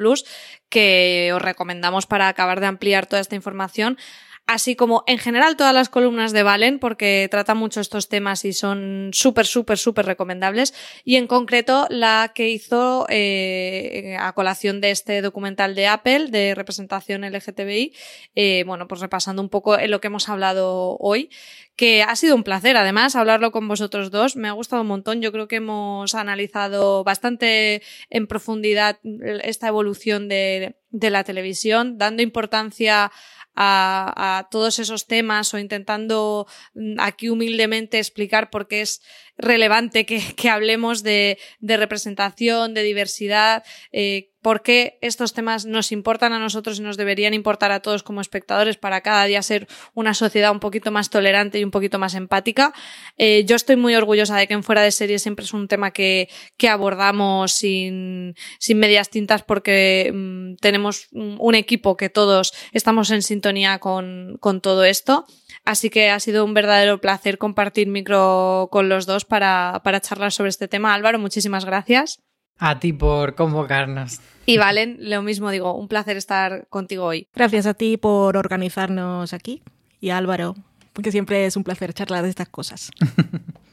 que os recomendamos para acabar de ampliar toda esta información así como en general todas las columnas de Valen, porque trata mucho estos temas y son súper, súper, súper recomendables. Y en concreto la que hizo eh, a colación de este documental de Apple de representación LGTBI, eh, bueno, pues repasando un poco en lo que hemos hablado hoy, que ha sido un placer además hablarlo con vosotros dos. Me ha gustado un montón. Yo creo que hemos analizado bastante en profundidad esta evolución de, de la televisión, dando importancia a, todos esos temas o intentando mm, aquí humildemente explicar por qué es relevante que, hablemos de, representación, de diversidad, eh, por qué estos temas nos importan a nosotros y nos deberían importar a todos como espectadores para cada día ser una sociedad un poquito más tolerante y un poquito más empática. Eh, yo estoy muy orgullosa de que en Fuera de Serie siempre es un tema que, abordamos sin, medias tintas porque mm, tenemos un equipo que todos estamos en sintonía con, con todo esto. Así que ha sido un verdadero placer compartir micro con los dos para, para charlar sobre este tema. Álvaro, muchísimas gracias. A ti por convocarnos. Y Valen, lo mismo digo, un placer estar contigo hoy. Gracias a ti por organizarnos aquí y Álvaro, porque siempre es un placer charlar de estas cosas.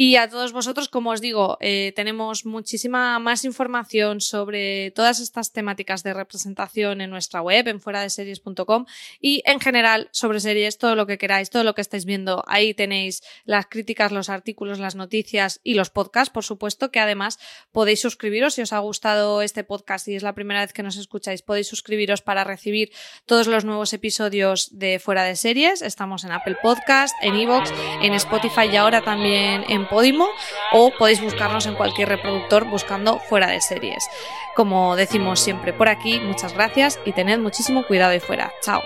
Y a todos vosotros, como os digo, eh, tenemos muchísima más información sobre todas estas temáticas de representación en nuestra web, en fuera de series.com y en general sobre series, todo lo que queráis, todo lo que estáis viendo. Ahí tenéis las críticas, los artículos, las noticias y los podcasts, por supuesto, que además podéis suscribiros si os ha gustado este podcast y es la primera vez que nos escucháis. Podéis suscribiros para recibir todos los nuevos episodios de Fuera de Series. Estamos en Apple Podcast, en Evox, en Spotify y ahora también en Podimo o podéis buscarnos en cualquier reproductor buscando fuera de series. Como decimos siempre por aquí, muchas gracias y tened muchísimo cuidado ahí fuera. Chao.